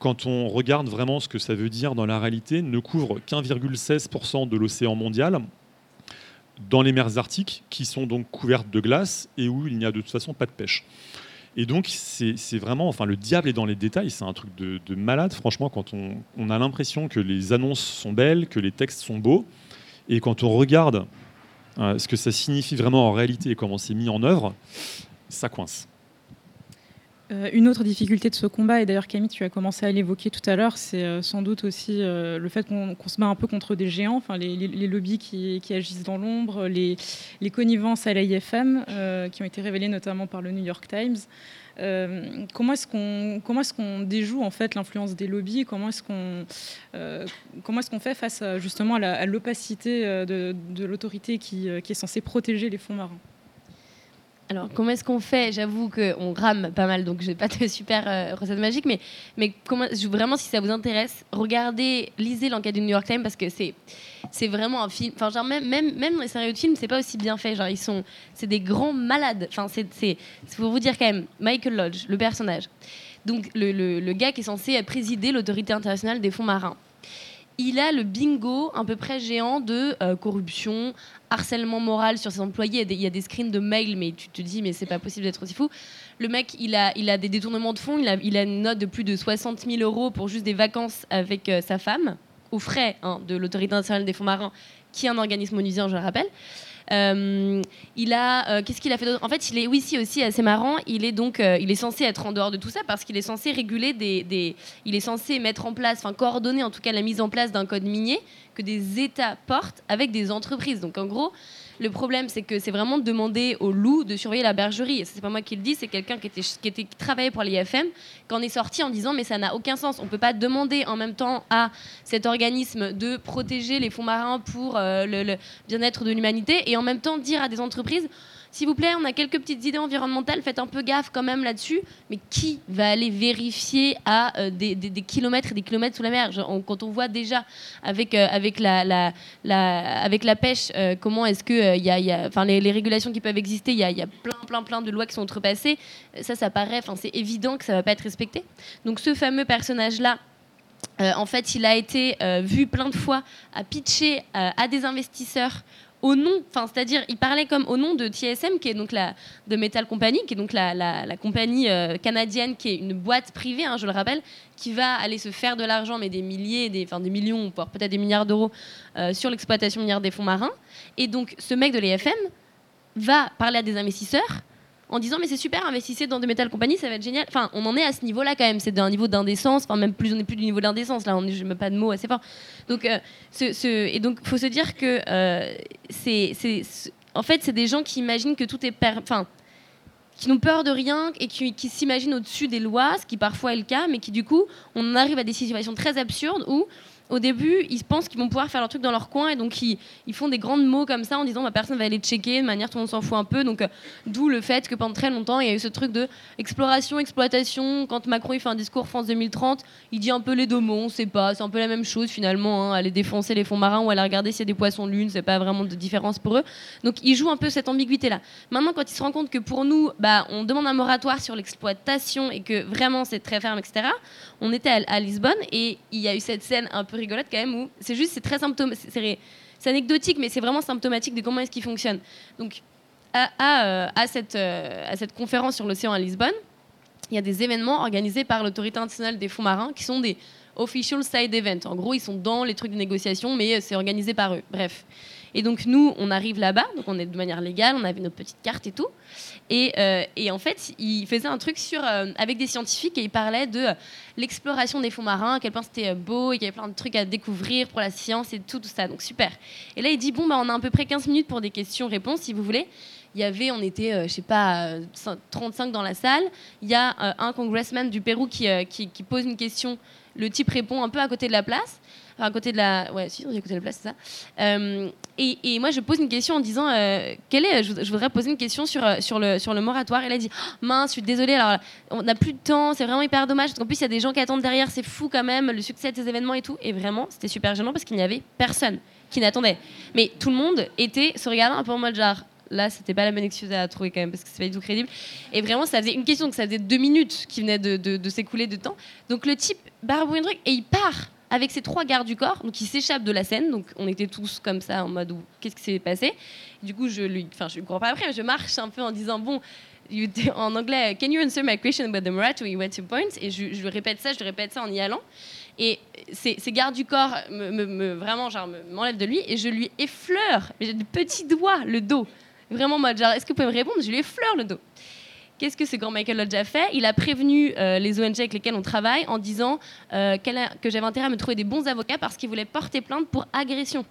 quand on regarde vraiment ce que ça veut dire dans la réalité, ne couvre qu'1,16% de l'océan mondial dans les mers arctiques, qui sont donc couvertes de glace et où il n'y a de toute façon pas de pêche. Et donc, c'est vraiment, enfin, le diable est dans les détails, c'est un truc de, malade, franchement, quand on, a l'impression que les annonces sont belles, que les textes sont beaux, et quand on regarde euh, ce que ça signifie vraiment en réalité et comment c'est mis en œuvre, ça coince. Euh, une autre difficulté de ce combat, et d'ailleurs Camille, tu as commencé à l'évoquer tout à l'heure, c'est euh, sans doute aussi euh, le fait qu'on se bat un peu contre des géants, enfin les, lobbies qui, agissent dans l'ombre, les, connivences à l'IFM qui ont été révélées notamment par le New York Times. comment est-ce qu'on déjoue en fait l'influence des lobbies Comment est-ce qu'on fait face justement à l'opacité de, l'autorité qui est censée protéger les fonds marins? Alors, comment est-ce qu'on fait? J'avoue qu'on rame pas mal, donc j'ai pas de super euh, recette magique, mais, mais comment, vraiment, si ça vous intéresse, regardez, lisez l'enquête du New York Times parce que c'est, vraiment un film. Enfin, genre, même, même, même les sérieux de films, c'est pas aussi bien fait. Genre, ils sont, c'est des grands malades. Enfin, c'est, c'est, faut vous dire quand même, Michael Lodge, le personnage, donc le, le gars qui est censé présider l'autorité internationale des fonds marins il a le bingo à peu près géant de euh, corruption, harcèlement moral sur ses employés. Il y, a des, screens de mails, mais tu te dis, mais c'est pas possible d'être aussi fou. Le mec, il a, il a des détournements de fonds, il a, il a une note de plus de 60 000 euros pour juste des vacances avec euh, sa femme, aux frais hein, de l'autorité nationale des fonds marins, qui est un organisme onusien, je le rappelle. Euh, il a, euh, qu'est-ce qu'il a fait d'autre? En fait, il est, oui, si aussi assez marrant. Il est donc, euh, il est censé être en dehors de tout ça parce qu'il est censé réguler des, des, il est censé mettre en place, enfin coordonner en tout cas la mise en place d'un code minier que des États portent avec des entreprises. Donc en gros, le problème, c'est que c'est vraiment demander aux loups de surveiller la bergerie. Et c'est pas moi qui le dis, c'est quelqu'un qui était, qui travaillait pour l'IFM, qui en est sorti en disant mais ça n'a aucun sens. On peut pas demander en même temps à cet organisme de protéger les fonds marins pour euh, le bien-être de l'humanité et en même temps dire à des entreprises s'il vous plaît, on a quelques petites idées environnementales, faites un peu gaffe quand même là-dessus. Mais qui va aller vérifier à euh, des, kilomètres et des kilomètres sous la mer? Quand on voit déjà avec, euh, la, pêche, euh, comment est-ce que il y a, enfin, les, régulations qui peuvent exister, il y a, y plein, plein, plein de lois qui sont outrepassées. Ça, ça paraît, c'est évident que ça va pas être respecté. Donc ce fameux personnage-là, en fait, il a été vu plein de fois à pitcher à des investisseurs au nom, enfin, c'est-à-dire, il parlait comme au nom de TSM, qui est donc la de Metal Company, qui est donc la, la, compagnie euh, canadienne, qui est une boîte privée, hein, je le rappelle, qui va aller se faire de l'argent, mais des milliers, des, enfin, des millions, peut-être des milliards d'euros euh, sur l'exploitation minière des fonds marins. Et donc, ce mec de l'EFM va parler à des investisseurs en disant mais c'est super, investissez dans des métal compagnies, ça va être génial. Enfin, on en est à ce niveau-là quand même, c'est d'un niveau d'indécence, enfin même plus, on n'est plus du niveau d'indécence, là, on je mets pas de mots assez fort. Donc, euh, ce, et donc, faut se dire que euh, c'est, en fait, c'est des gens qui imaginent que tout est, enfin, qui n'ont peur de rien et qui, qui s'imaginent au-dessus des lois, ce qui parfois est le cas, mais qui du coup, on arrive à des situations très absurdes où au début, ils pensent qu'ils vont pouvoir faire leur truc dans leur coin et donc ils, font des grands mots comme ça en disant bah, personne va aller checker de manière tout le monde s'en fout un peu. Donc euh, d'où le fait que pendant très longtemps il y a eu ce truc de exploration, exploitation. Quand Macron il fait un discours France 2030, il dit un peu les deux mots, on sait pas, c'est un peu la même chose finalement. Hein, aller défoncer les fonds marins ou aller regarder s'il y a des poissons lune, c'est pas vraiment de différence pour eux. Donc ils jouent un peu cette ambiguïté là. Maintenant quand ils se rendent compte que pour nous, bah, on demande un moratoire sur l'exploitation et que vraiment c'est très ferme, etc. On était à Lisbonne et il y a eu cette scène un peu rigolote quand même où c'est juste, c'est très symptomatique, c'est anecdotique, mais c'est vraiment symptomatique de comment est-ce qu'il fonctionne. Donc, à, à, euh, à, cette, euh, à cette conférence sur l'océan à Lisbonne, il y a des événements organisés par l'autorité internationale des fonds marins qui sont des official side events. En gros, ils sont dans les trucs de négociation, mais c'est organisé par eux. Bref. Et donc nous, on arrive là-bas, donc on est de manière légale, on avait nos petites cartes et tout. Et, euh, en fait, il faisait un truc sur, euh, avec des scientifiques et il parlait de l'exploration des fonds marins, à quel point c'était euh, beau et qu'il y avait plein de trucs à découvrir pour la science et tout, tout ça. Donc super. Et là, il dit, bon, bah, on a à peu près 15 minutes pour des questions-réponses, si vous voulez il y avait, on était, je sais pas, 35 dans la salle. Il y a un congressman du Pérou qui, pose une question. Le type répond un peu à côté de la place à côté de la. Ouais, si, à côté de la place, c'est ça. Euh, et, et, moi, je pose une question en disant euh, quel est, je, voudrais poser une question sur, euh, sur, le, sur le moratoire. Elle a dit oh, mince, je suis désolée, alors on n'a plus de temps, c'est vraiment hyper dommage. Parce qu'en plus, il y a des gens qui attendent derrière, c'est fou quand même, le succès de ces événements et tout. Et vraiment, c'était super gênant parce qu'il n'y avait personne qui n'attendait. Mais tout le monde était se regardant un peu en mode genre là, c'était pas la bonne excuse à trouver quand même, parce que c'est pas du tout crédible. Et vraiment, ça faisait une question, donc ça faisait deux minutes qui de, de s'écouler de temps. Donc le type barbouille un truc et il part avec ses trois gardes du corps, donc il s'échappe de la scène. Donc on était tous comme ça en mode qu'est-ce qui s'est passé? Du coup, je lui, enfin je lui crois pas après, mais je marche un peu en disant bon, en anglais, can you answer my question about the Moratorium went to point? Et je, lui répète ça, je lui répète ça en y allant. Et ces, gardes du corps me, me, vraiment genre m'enlèvent de lui et je lui effleure, j'ai des petits doigts le dos, vraiment mode genre est-ce que vous pouvez me répondre? Je lui effleure le dos. Qu'est-ce que ce grand Michael Lodge a fait? Il a prévenu euh, les ONG avec lesquelles on travaille en disant euh, que j'avais intérêt à me trouver des bons avocats parce qu'ils voulaient porter plainte pour agression.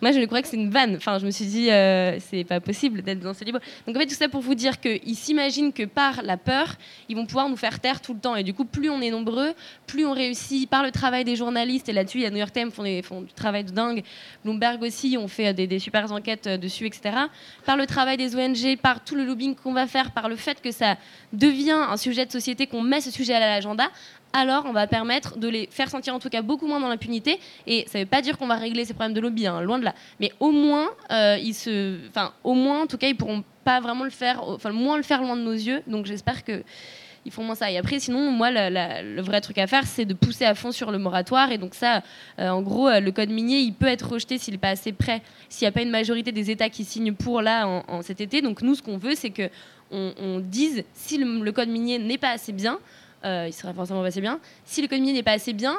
Moi, je crois que c'est une vanne. Enfin, je me suis dit, euh, c'est pas possible d'être dans ce livre. Donc, en fait, tout ça pour vous dire qu'ils s'imaginent que par la peur, ils vont pouvoir nous faire taire tout le temps. Et du coup, plus on est nombreux, plus on réussit par le travail des journalistes. Et là-dessus, il y a New York Times font, font du travail de dingue. Bloomberg aussi, on fait des, des enquêtes euh, dessus, etc. Par le travail des ONG, par tout le lobbying qu'on va faire, par le fait que ça devient un sujet de société, qu'on met ce sujet à l'agenda, alors on va permettre de les faire sentir en tout cas beaucoup moins dans l'impunité. Et ça ne veut pas dire qu'on va régler ces problèmes de lobby, hein, loin de là. Mais au moins, euh, ils se, enfin, au moins, en tout cas, ils pourront pas vraiment le faire, enfin, moins le faire loin de nos yeux. Donc j'espère que ils font moins ça. Et après, sinon, moi, le vrai truc à faire, c'est de pousser à fond sur le moratoire. Et donc ça, euh, en gros, euh, le code minier, il peut être rejeté s'il n'est pas assez prêt, s'il n'y a pas une majorité des États qui signent pour là en, cet été. Donc nous, ce qu'on veut, c'est que on, dise si le code minier n'est pas assez bien, euh, il serait forcément assez bien. Si minier n'est pas assez bien,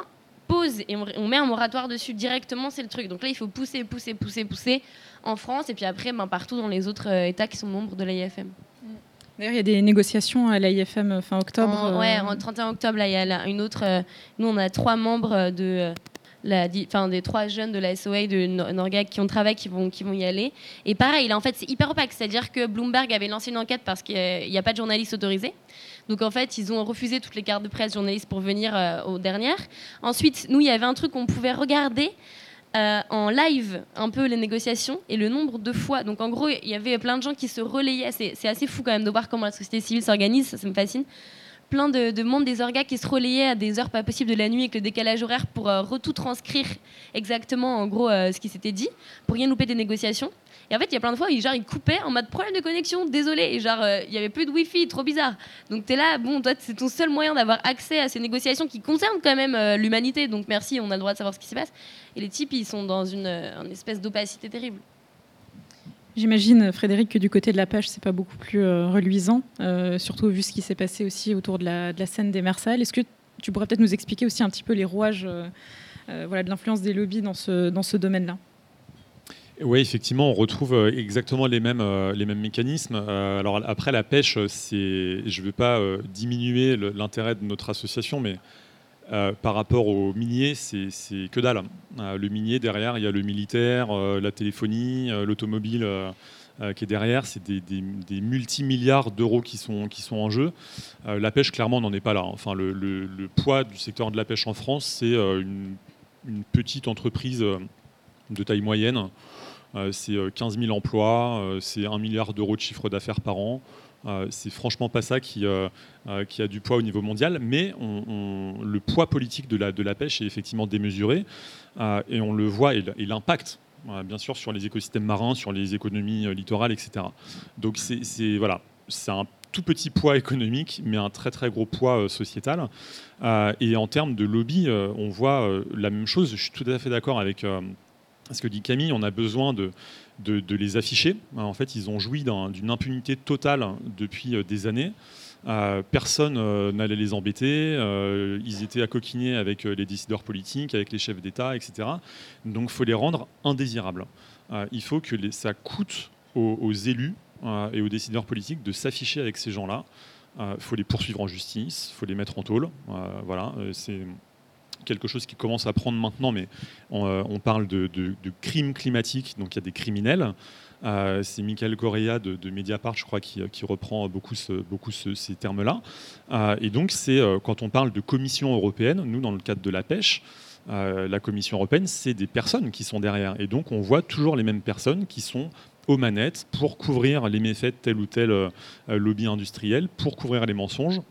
pose et on, met un moratoire dessus directement, c'est le truc. Donc là, il faut pousser, pousser, pousser, pousser en France et puis après ben, partout dans les autres euh, États qui sont membres de l'AIFM. D'ailleurs, il y a des négociations à l'AIFM euh, fin octobre. En, ouais, en 31 octobre, là, il y a une autre. nous, on a trois membres de. La, enfin, des trois jeunes de la SOA de Norgag qui ont travaillé qui vont, qui vont y aller. Et pareil, là, en fait, c'est hyper opaque. C'est-à-dire que Bloomberg avait lancé une enquête parce qu'il n'y a, pas de journalistes autorisés. Donc en fait, ils ont refusé toutes les cartes de presse journalistes pour venir euh, aux dernières. Ensuite, nous, il y avait un truc qu'on pouvait regarder. Euh, en live un peu les négociations et le nombre de fois. Donc en gros, il y avait plein de gens qui se relayaient. C'est assez fou quand même de voir comment la société civile s'organise, ça, me fascine. Plein de, membres des orgas qui se relayaient à des heures pas possibles de la nuit avec le décalage horaire pour euh, transcrire exactement en gros ce qui s'était dit, pour rien louper des négociations. Et en fait, il y a plein de fois, il, genre, il coupait en mode problème de connexion, désolé. Et genre, euh, il y avait plus de Wi-Fi, trop bizarre. Donc tu es là, bon, toi, c'est ton seul moyen d'avoir accès à ces négociations qui concernent quand même euh, l'humanité. Donc merci, on a le droit de savoir ce qui se passe. Et les types, ils sont dans une, euh, espèce d'opacité terrible. J'imagine, Frédéric, que du côté de la pêche, c'est pas beaucoup plus reluisant, surtout vu ce qui s'est passé aussi autour de la, scène des Mersales. Est-ce que tu pourrais peut-être nous expliquer aussi un petit peu les rouages voilà, de l'influence des lobbies dans ce domaine-là? Oui, effectivement, on retrouve euh, exactement les mêmes, euh, les mêmes mécanismes. Euh, alors après, la pêche, c'est, je ne veux pas diminuer l'intérêt de notre association, mais par rapport au minier, c'est que dalle. le minier, derrière, il y a le militaire, la téléphonie, l'automobile qui est derrière. C'est des, des, multimilliards d'euros qui sont, qui sont en jeu. la pêche, clairement, n'en est pas là. Enfin, le, poids du secteur de la pêche en France, c'est une, petite entreprise de taille moyenne c'est 15 euh, 000 emplois, euh, c'est 1 milliard d'euros de chiffre d'affaires par an. c'est franchement pas ça qui, a du poids au niveau mondial, mais le poids politique de la, de la pêche est effectivement démesuré et on le voit et, l'impact bien sûr sur les écosystèmes marins, sur les économies littorales, etc. Donc c'est voilà, c'est un tout petit poids économique, mais un très très gros poids sociétal. et en termes de lobby, on voit la même chose. Je suis tout à fait d'accord avec ce que dit Camille, on a besoin de, les afficher. En fait, ils ont joui d'une impunité totale depuis euh, des années. Euh, personne euh, n'allait les embêter. ils étaient à coquiner avec les décideurs politiques, avec les chefs d'État, etc. Donc, il faut les rendre indésirables. il faut que ça coûte aux, élus et aux décideurs politiques de s'afficher avec ces gens-là. Il faut les poursuivre en justice, il faut les mettre en tôle. voilà, c'est quelque chose qui commence à prendre maintenant, mais on, euh, parle de, crimes climatiques, donc il y a des criminels. Euh, c'est Michael Correa de, Mediapart, je crois, qui, reprend beaucoup, ces termes-là. Euh, et donc, c'est quand on parle de commission européenne, nous, dans le cadre de la pêche, la Commission européenne, c'est des personnes qui sont derrière. Et donc, on voit toujours les mêmes personnes qui sont aux manettes pour couvrir les méfaits de tel ou tel lobby industriel, pour couvrir les mensonges,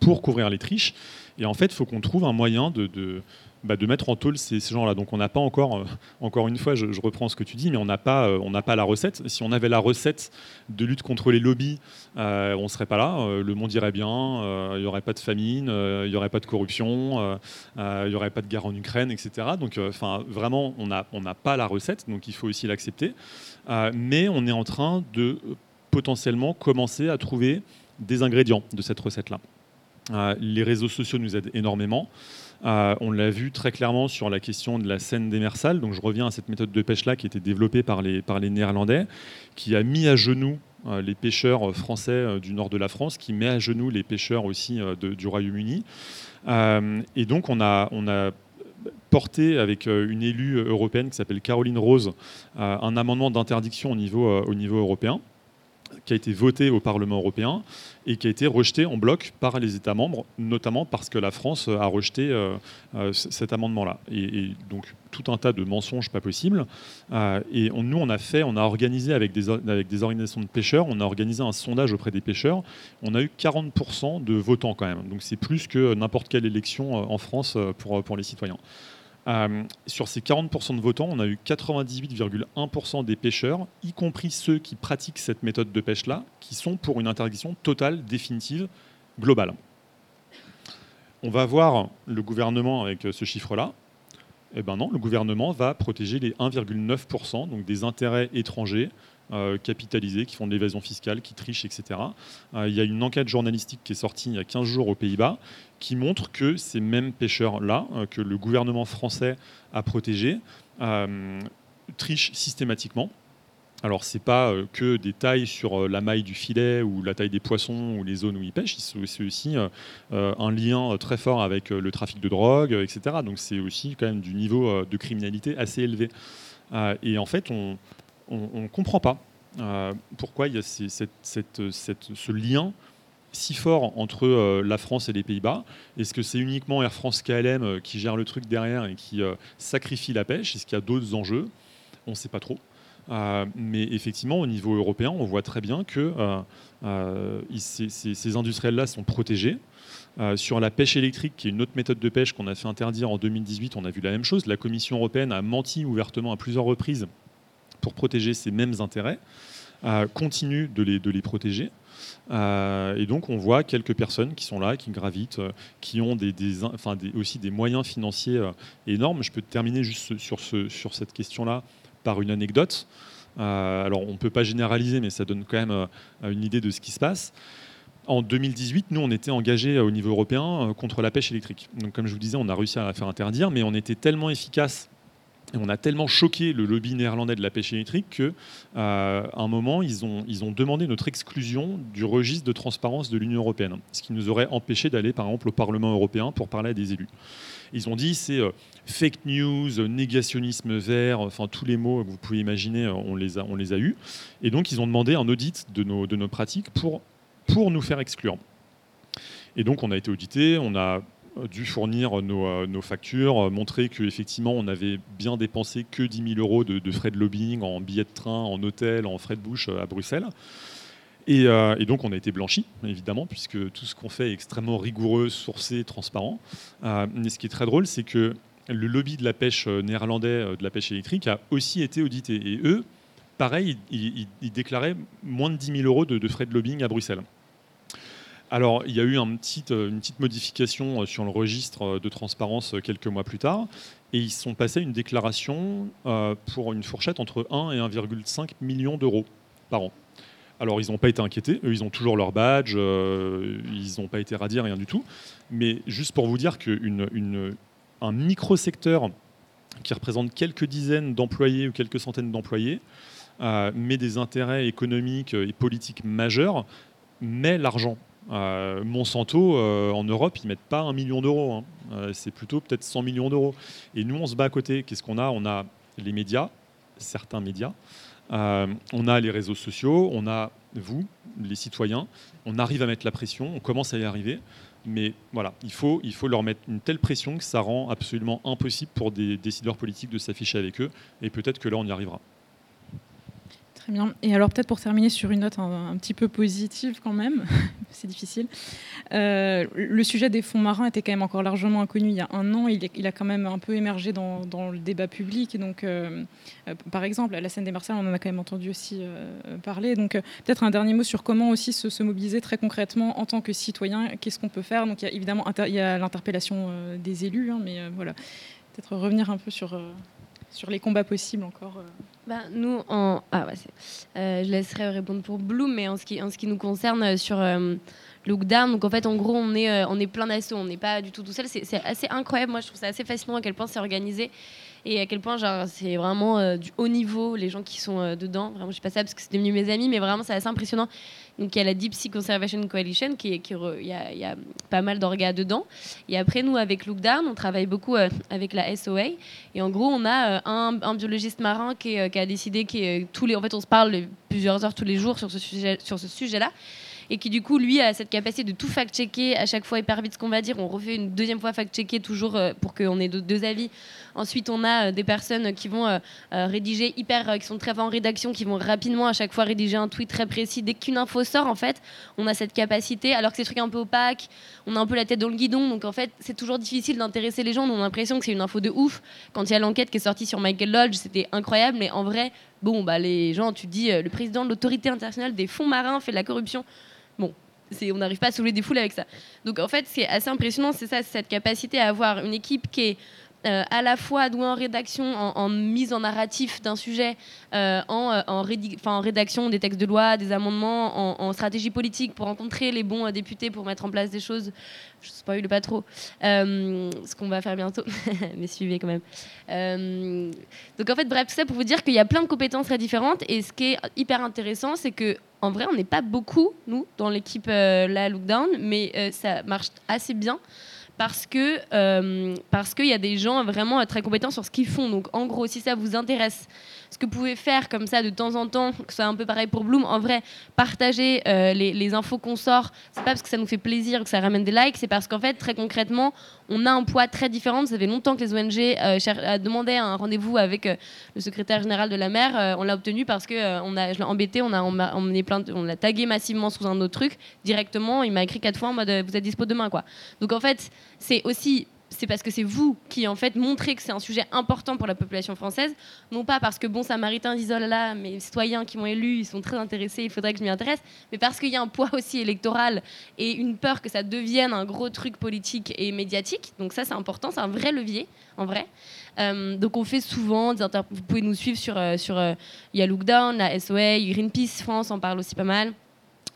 pour couvrir les triches. Et en fait, il faut qu'on trouve un moyen de, bah, mettre en tôle ces, gens-là. Donc on n'a pas encore, euh, encore une fois, je, reprends ce que tu dis, mais on n'a pas, euh, pas la recette. Si on avait la recette de lutte contre les lobbies, euh, on ne serait pas là. le monde irait bien, il n'y aurait pas de famine, il n'y aurait pas de corruption, il n'y aurait pas de guerre en Ukraine, etc. Donc enfin, vraiment, on n'a on pas la recette, donc il faut aussi l'accepter. mais on est en train de potentiellement commencer à trouver des ingrédients de cette recette-là. Euh, les réseaux sociaux nous aident énormément. Euh, on l'a vu très clairement sur la question de la scène démersale. Donc je reviens à cette méthode de pêche-là qui a été développée par les, par les Néerlandais, qui a mis à genoux les pêcheurs français du nord de la France, qui met à genoux les pêcheurs aussi du Royaume-Uni. et donc on a, on a porté avec une élue européenne qui s'appelle Caroline Rose un amendement d'interdiction au niveau, au niveau européen qui a été voté au Parlement européen et qui a été rejeté en bloc par les États membres, notamment parce que la France a rejeté euh, euh, cet amendement-là. Et, donc tout un tas de mensonges pas possibles. Euh, et nous, on a fait, on a organisé avec des, avec des organisations de pêcheurs, on a organisé un sondage auprès des pêcheurs. On a eu 40% de votants quand même. Donc c'est plus que n'importe quelle élection en France pour, pour les citoyens. Euh, sur ces 40% de votants, on a eu 98,1% des pêcheurs, y compris ceux qui pratiquent cette méthode de pêche-là, qui sont pour une interdiction totale, définitive, globale. On va voir le gouvernement avec ce chiffre-là. Eh bien non, le gouvernement va protéger les 1,9%, donc des intérêts étrangers euh, capitalisés, qui font de l'évasion fiscale, qui trichent, etc. Euh, il y a une enquête journalistique qui est sortie il y a 15 jours aux Pays-Bas qui montre que ces mêmes pêcheurs-là, euh, que le gouvernement français a protégés, trichent systématiquement. Alors, ce n'est pas que des tailles sur la maille du filet ou la taille des poissons ou les zones où ils pêchent, c'est aussi un lien très fort avec le trafic de drogue, etc. Donc, c'est aussi quand même du niveau de criminalité assez élevé. Et en fait, on, on ne comprend pas euh, pourquoi il y a ce lien si fort entre euh, la France et les Pays-Bas Est-ce que c'est uniquement Air France KLM euh, qui gère le truc derrière et qui sacrifie la pêche? Est-ce qu'il y a d'autres enjeux? On ne sait pas trop. mais effectivement, au niveau européen, on voit très bien que ces, industriels-là sont protégés. sur la pêche électrique, qui est une autre méthode de pêche qu'on a fait interdire en 2018, on a vu la même chose. La Commission européenne a menti ouvertement à plusieurs reprises pour protéger ces mêmes intérêts, euh, continue de les, de les protéger. Euh, et donc on voit quelques personnes qui sont là, qui gravitent, euh, qui ont aussi des moyens financiers énormes. Je peux terminer juste sur cette question-là par une anecdote. alors on ne peut pas généraliser, mais ça donne quand même une idée de ce qui se passe. En 2018, nous, on était engagés au niveau européen contre la pêche électrique. Donc, comme je vous disais, on a réussi à la faire interdire, mais on était tellement efficace on a tellement choqué le lobby néerlandais de la pêche électrique qu'à euh, un moment, ils ont, ils demandé notre exclusion du registre de transparence de l'Union européenne, ce qui nous aurait empêché d'aller, par exemple, au Parlement européen pour parler à des élus. Ils ont dit c'est euh, fake news, négationnisme vert, enfin tous les mots que vous pouvez imaginer, euh, on les a, on les a eus. Et donc ils ont demandé un audit de nos, de nos pratiques pour, pour nous faire exclure. Et donc on a été audité, on a dû fournir nos, euh, factures, euh, montrer qu'effectivement on avait bien dépensé que 10 000 euros de, frais de lobbying en billets de train, en hôtel, en frais de bouche euh, à Bruxelles. Et, donc on a été blanchi, évidemment, puisque tout ce qu'on fait est extrêmement rigoureux, sourcé, transparent. mais ce qui est très drôle, c'est que le lobby de la pêche néerlandais, de la pêche électrique, a aussi été audité. Et eux, pareil, ils, déclaraient moins de 10 000 euros de frais de lobbying à Bruxelles. Alors, il y a eu euh, une petite modification euh, sur le registre euh, de transparence quelques mois plus tard, et ils sont passés une déclaration pour une fourchette entre 1 et 1,5 million d'euros par an. Alors, ils n'ont pas été inquiétés, eux, ils ont toujours leur badge, ils n'ont pas été radiés, rien du tout. Mais juste pour vous dire qu'un micro-secteur qui représente quelques dizaines d'employés ou quelques centaines d'employés, met des intérêts économiques et politiques majeurs, met l'argent euh, Monsanto, euh, en Europe, ils mettent pas un million d'euros. Hein. Euh, c'est plutôt peut-être 100 millions d'euros. Et nous, on se bat à côté. Qu'est-ce qu'on a? On a les médias, certains médias. on a les réseaux sociaux. On a vous, les citoyens. On arrive à mettre la pression. On commence à y arriver. Mais voilà, il faut, il faut leur mettre une telle pression que ça rend absolument impossible pour des décideurs politiques de s'afficher avec eux. Et peut-être que là, on y arrivera. Très bien. Et alors peut-être pour terminer sur une note un, petit peu positive quand même, c'est difficile. Euh, le sujet des fonds marins était quand même encore largement inconnu il y a un an. Il, a quand même un peu émergé dans, le débat public. donc, euh, euh, par exemple, à la scène des Marseilles, on en a quand même entendu aussi parler. Donc peut-être un dernier mot sur comment aussi se, mobiliser très concrètement en tant que citoyen. Qu'est-ce qu'on peut faire? Donc il y a évidemment il y a l'interpellation des élus, hein, mais voilà, peut-être revenir un peu sur les combats possibles encore. Bah, Nous, en... ah, euh, je laisserai répondre pour Bloom, mais en ce qui, en ce qui nous concerne euh, sur Lookdown, donc en fait, en gros, on est, on est plein d'assauts, on n'est pas du tout tout seul. C'est assez incroyable, moi je trouve ça assez fascinant à quel point c'est organisé et à quel point c'est vraiment du haut niveau les gens qui sont dedans. Vraiment, je sais pas ça parce que c'était devenu mes amis, mais vraiment c'est assez impressionnant. Donc il y a la Deep Sea Conservation Coalition qui, il y, a, pas mal d'orgas dedans. Et après nous avec Lookdown, on travaille beaucoup avec la SOA et en gros on a un, un, biologiste marin qui, qui a décidé qui tous les en fait on se parle plusieurs heures tous les jours sur ce sujet sur ce sujet là et qui du coup lui a cette capacité de tout fact-checker à chaque fois hyper vite ce qu'on va dire. On refait une deuxième fois fact-checker toujours euh, pour qu'on ait deux avis. Ensuite, on a euh, des personnes qui vont euh, rédiger hyper, qui sont très en rédaction, qui vont rapidement à chaque fois rédiger un tweet très précis. Dès qu'une info sort, en fait, on a cette capacité. Alors que des trucs un peu opaques, on a un peu la tête dans le guidon, donc en fait, c'est toujours difficile d'intéresser les gens. On a l'impression que c'est une info de ouf. Quand il y a l'enquête qui est sortie sur Michael Lodge, c'était incroyable, mais en vrai, bon, bah les gens, tu dis, le président de l'autorité internationale des fonds marins fait de la corruption. Bon, on n'arrive pas à soulever des foules avec ça. Donc en fait, c'est assez impressionnant, c'est ça, cette capacité à avoir une équipe qui est euh, à la fois douée en rédaction, en, mise en narratif d'un sujet, euh, en, euh, en, rédaction des textes de loi, des amendements, en, stratégie politique pour rencontrer les bons députés pour mettre en place des choses. Je ne spoil pas trop. ce qu'on va faire bientôt, mais suivez quand même. donc en fait, bref, tout ça pour vous dire qu'il y a plein de compétences très différentes et ce qui est hyper intéressant, c'est que en vrai, on n'est pas beaucoup, nous, dans l'équipe euh, la Lookdown, mais euh, ça marche assez bien parce euh, parce qu'il y a des gens vraiment très compétents sur ce qu'ils font. Donc, en gros, si ça vous intéresse, ce que vous pouvez faire comme ça de temps en temps, que ce soit un peu pareil pour Bloom, en vrai, partager euh, les, infos qu'on sort, c'est pas parce que ça nous fait plaisir que ça ramène des likes, c'est parce qu'en fait, très concrètement, on a un poids très différent. Ça fait longtemps que les ONG euh, demandaient un rendez-vous avec euh, le secrétaire général de la mer. on l'a obtenu parce que on a, je l'ai embêté, on a, on, on l'a tagué massivement sous un autre truc directement. Il m'a écrit quatre fois en mode vous êtes dispo demain quoi. Donc en fait, c'est aussi c'est parce que c'est vous qui en fait montrez que c'est un sujet important pour la population française, non pas parce que bon Samaritain disent oh là là, mes citoyens qui m'ont élu, ils sont très intéressés, il faudrait que je m'y intéresse, mais parce qu'il y a un poids aussi électoral et une peur que ça devienne un gros truc politique et médiatique. Donc ça c'est important, c'est un vrai levier en vrai. Euh, donc on fait souvent vous pouvez nous suivre sur euh, sur euh, il y a Lookdown, la SOA, Greenpeace France en parle aussi pas mal.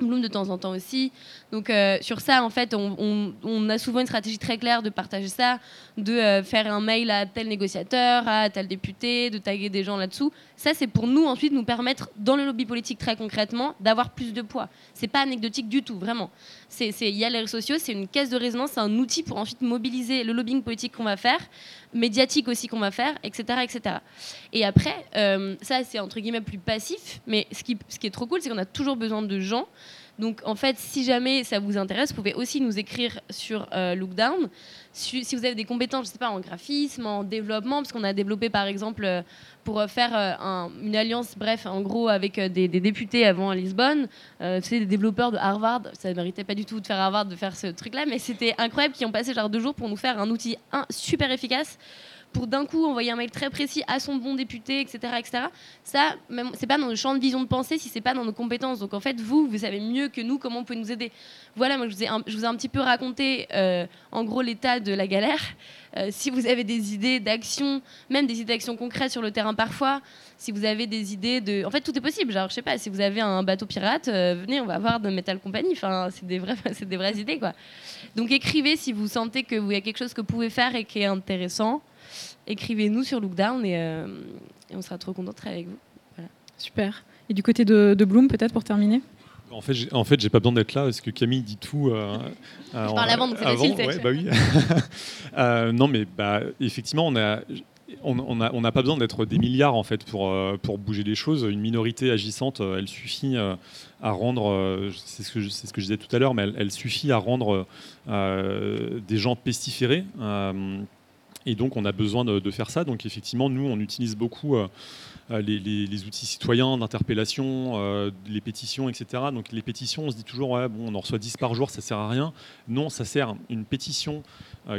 Bloom de temps en temps aussi. Donc euh, sur ça, en fait, on, a souvent une stratégie très claire de partager ça, de euh, faire un mail à tel négociateur, à tel député, de taguer des gens là-dessous. Ça, c'est pour nous ensuite nous permettre, dans le lobby politique très concrètement, d'avoir plus de poids. C'est pas anecdotique du tout, vraiment. Il y a les réseaux sociaux, c'est une caisse de résonance, c'est un outil pour ensuite mobiliser le lobbying politique qu'on va faire, médiatique aussi qu'on va faire, etc. etc. Et après, euh, ça c'est entre guillemets plus passif, mais ce qui, ce qui est trop cool, c'est qu'on a toujours besoin de gens donc en fait, si jamais ça vous intéresse, vous pouvez aussi nous écrire sur euh, Lookdown. Si, vous avez des compétences, je sais pas, en graphisme, en développement, parce qu'on a développé par exemple euh, pour faire euh, une alliance, bref, en gros, avec des, députés avant à Lisbonne, c'est des développeurs de Harvard. Ça ne méritait pas du tout de faire Harvard, de faire ce truc-là, mais c'était incroyable qui ont passé genre deux jours pour nous faire un outil super efficace pour d'un coup envoyer un mail très précis à son bon député, etc., etc. Ça, c'est pas dans le champ de vision de pensée si c'est pas dans nos compétences. Donc en fait, vous, vous savez mieux que nous comment on peut nous aider. Voilà, moi je vous ai un, vous petit peu raconté euh, en gros l'état de la galère. Euh, si vous avez des idées d'action, même des idées d'action concrètes sur le terrain parfois, si vous avez des idées de, en fait tout est possible. Genre je sais pas, si vous avez un bateau pirate, euh, venez, on va voir de Metal Company. Enfin, c'est des des vraies idées quoi. Donc écrivez si vous sentez vous y a quelque chose que vous pouvez faire et qui est intéressant écrivez-nous sur Lookdown euh, et, on sera trop content de travailler avec vous. Super. Et du côté de, Bloom, peut-être pour terminer? En fait, j'ai, en fait, j'ai pas besoin d'être là parce que Camille dit tout. Euh, euh Je parle avant, donc c'est facile. Ouais, bah oui. Euh, non, mais bah, effectivement, on a, on n'a on pas besoin d'être des milliards en fait pour, pour bouger les choses. Une minorité agissante, elle suffit à rendre, c'est ce, que je, c'est ce que je disais tout à l'heure, mais elle, elle suffit à rendre des gens pestiférés. Et donc, on a besoin de, faire ça. Donc, effectivement, nous, on utilise beaucoup euh, euh, les, outils citoyens d'interpellation, euh, les pétitions, etc. Donc, les pétitions, on se dit toujours, on en reçoit 10 par jour, ça sert à rien. Non, ça sert. Une pétition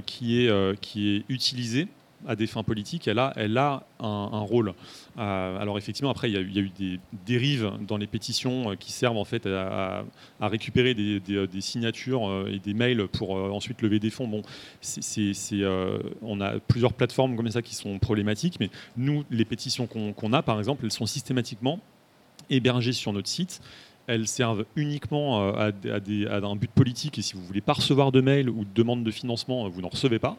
qui est utilisée à des fins politiques, elle a, elle a un, rôle. Euh, alors effectivement, après, il y, a, eu des dérives dans les pétitions euh, qui servent en fait à, récupérer des, signatures euh, et des mails pour ensuite lever des fonds. Bon, on a plusieurs plateformes comme ça qui sont problématiques, mais nous, les pétitions qu'on, a, par exemple, elles sont systématiquement hébergées sur notre site elles servent uniquement à, un but politique et si vous voulez pas recevoir de mails ou de demandes de financement, vous n'en recevez pas.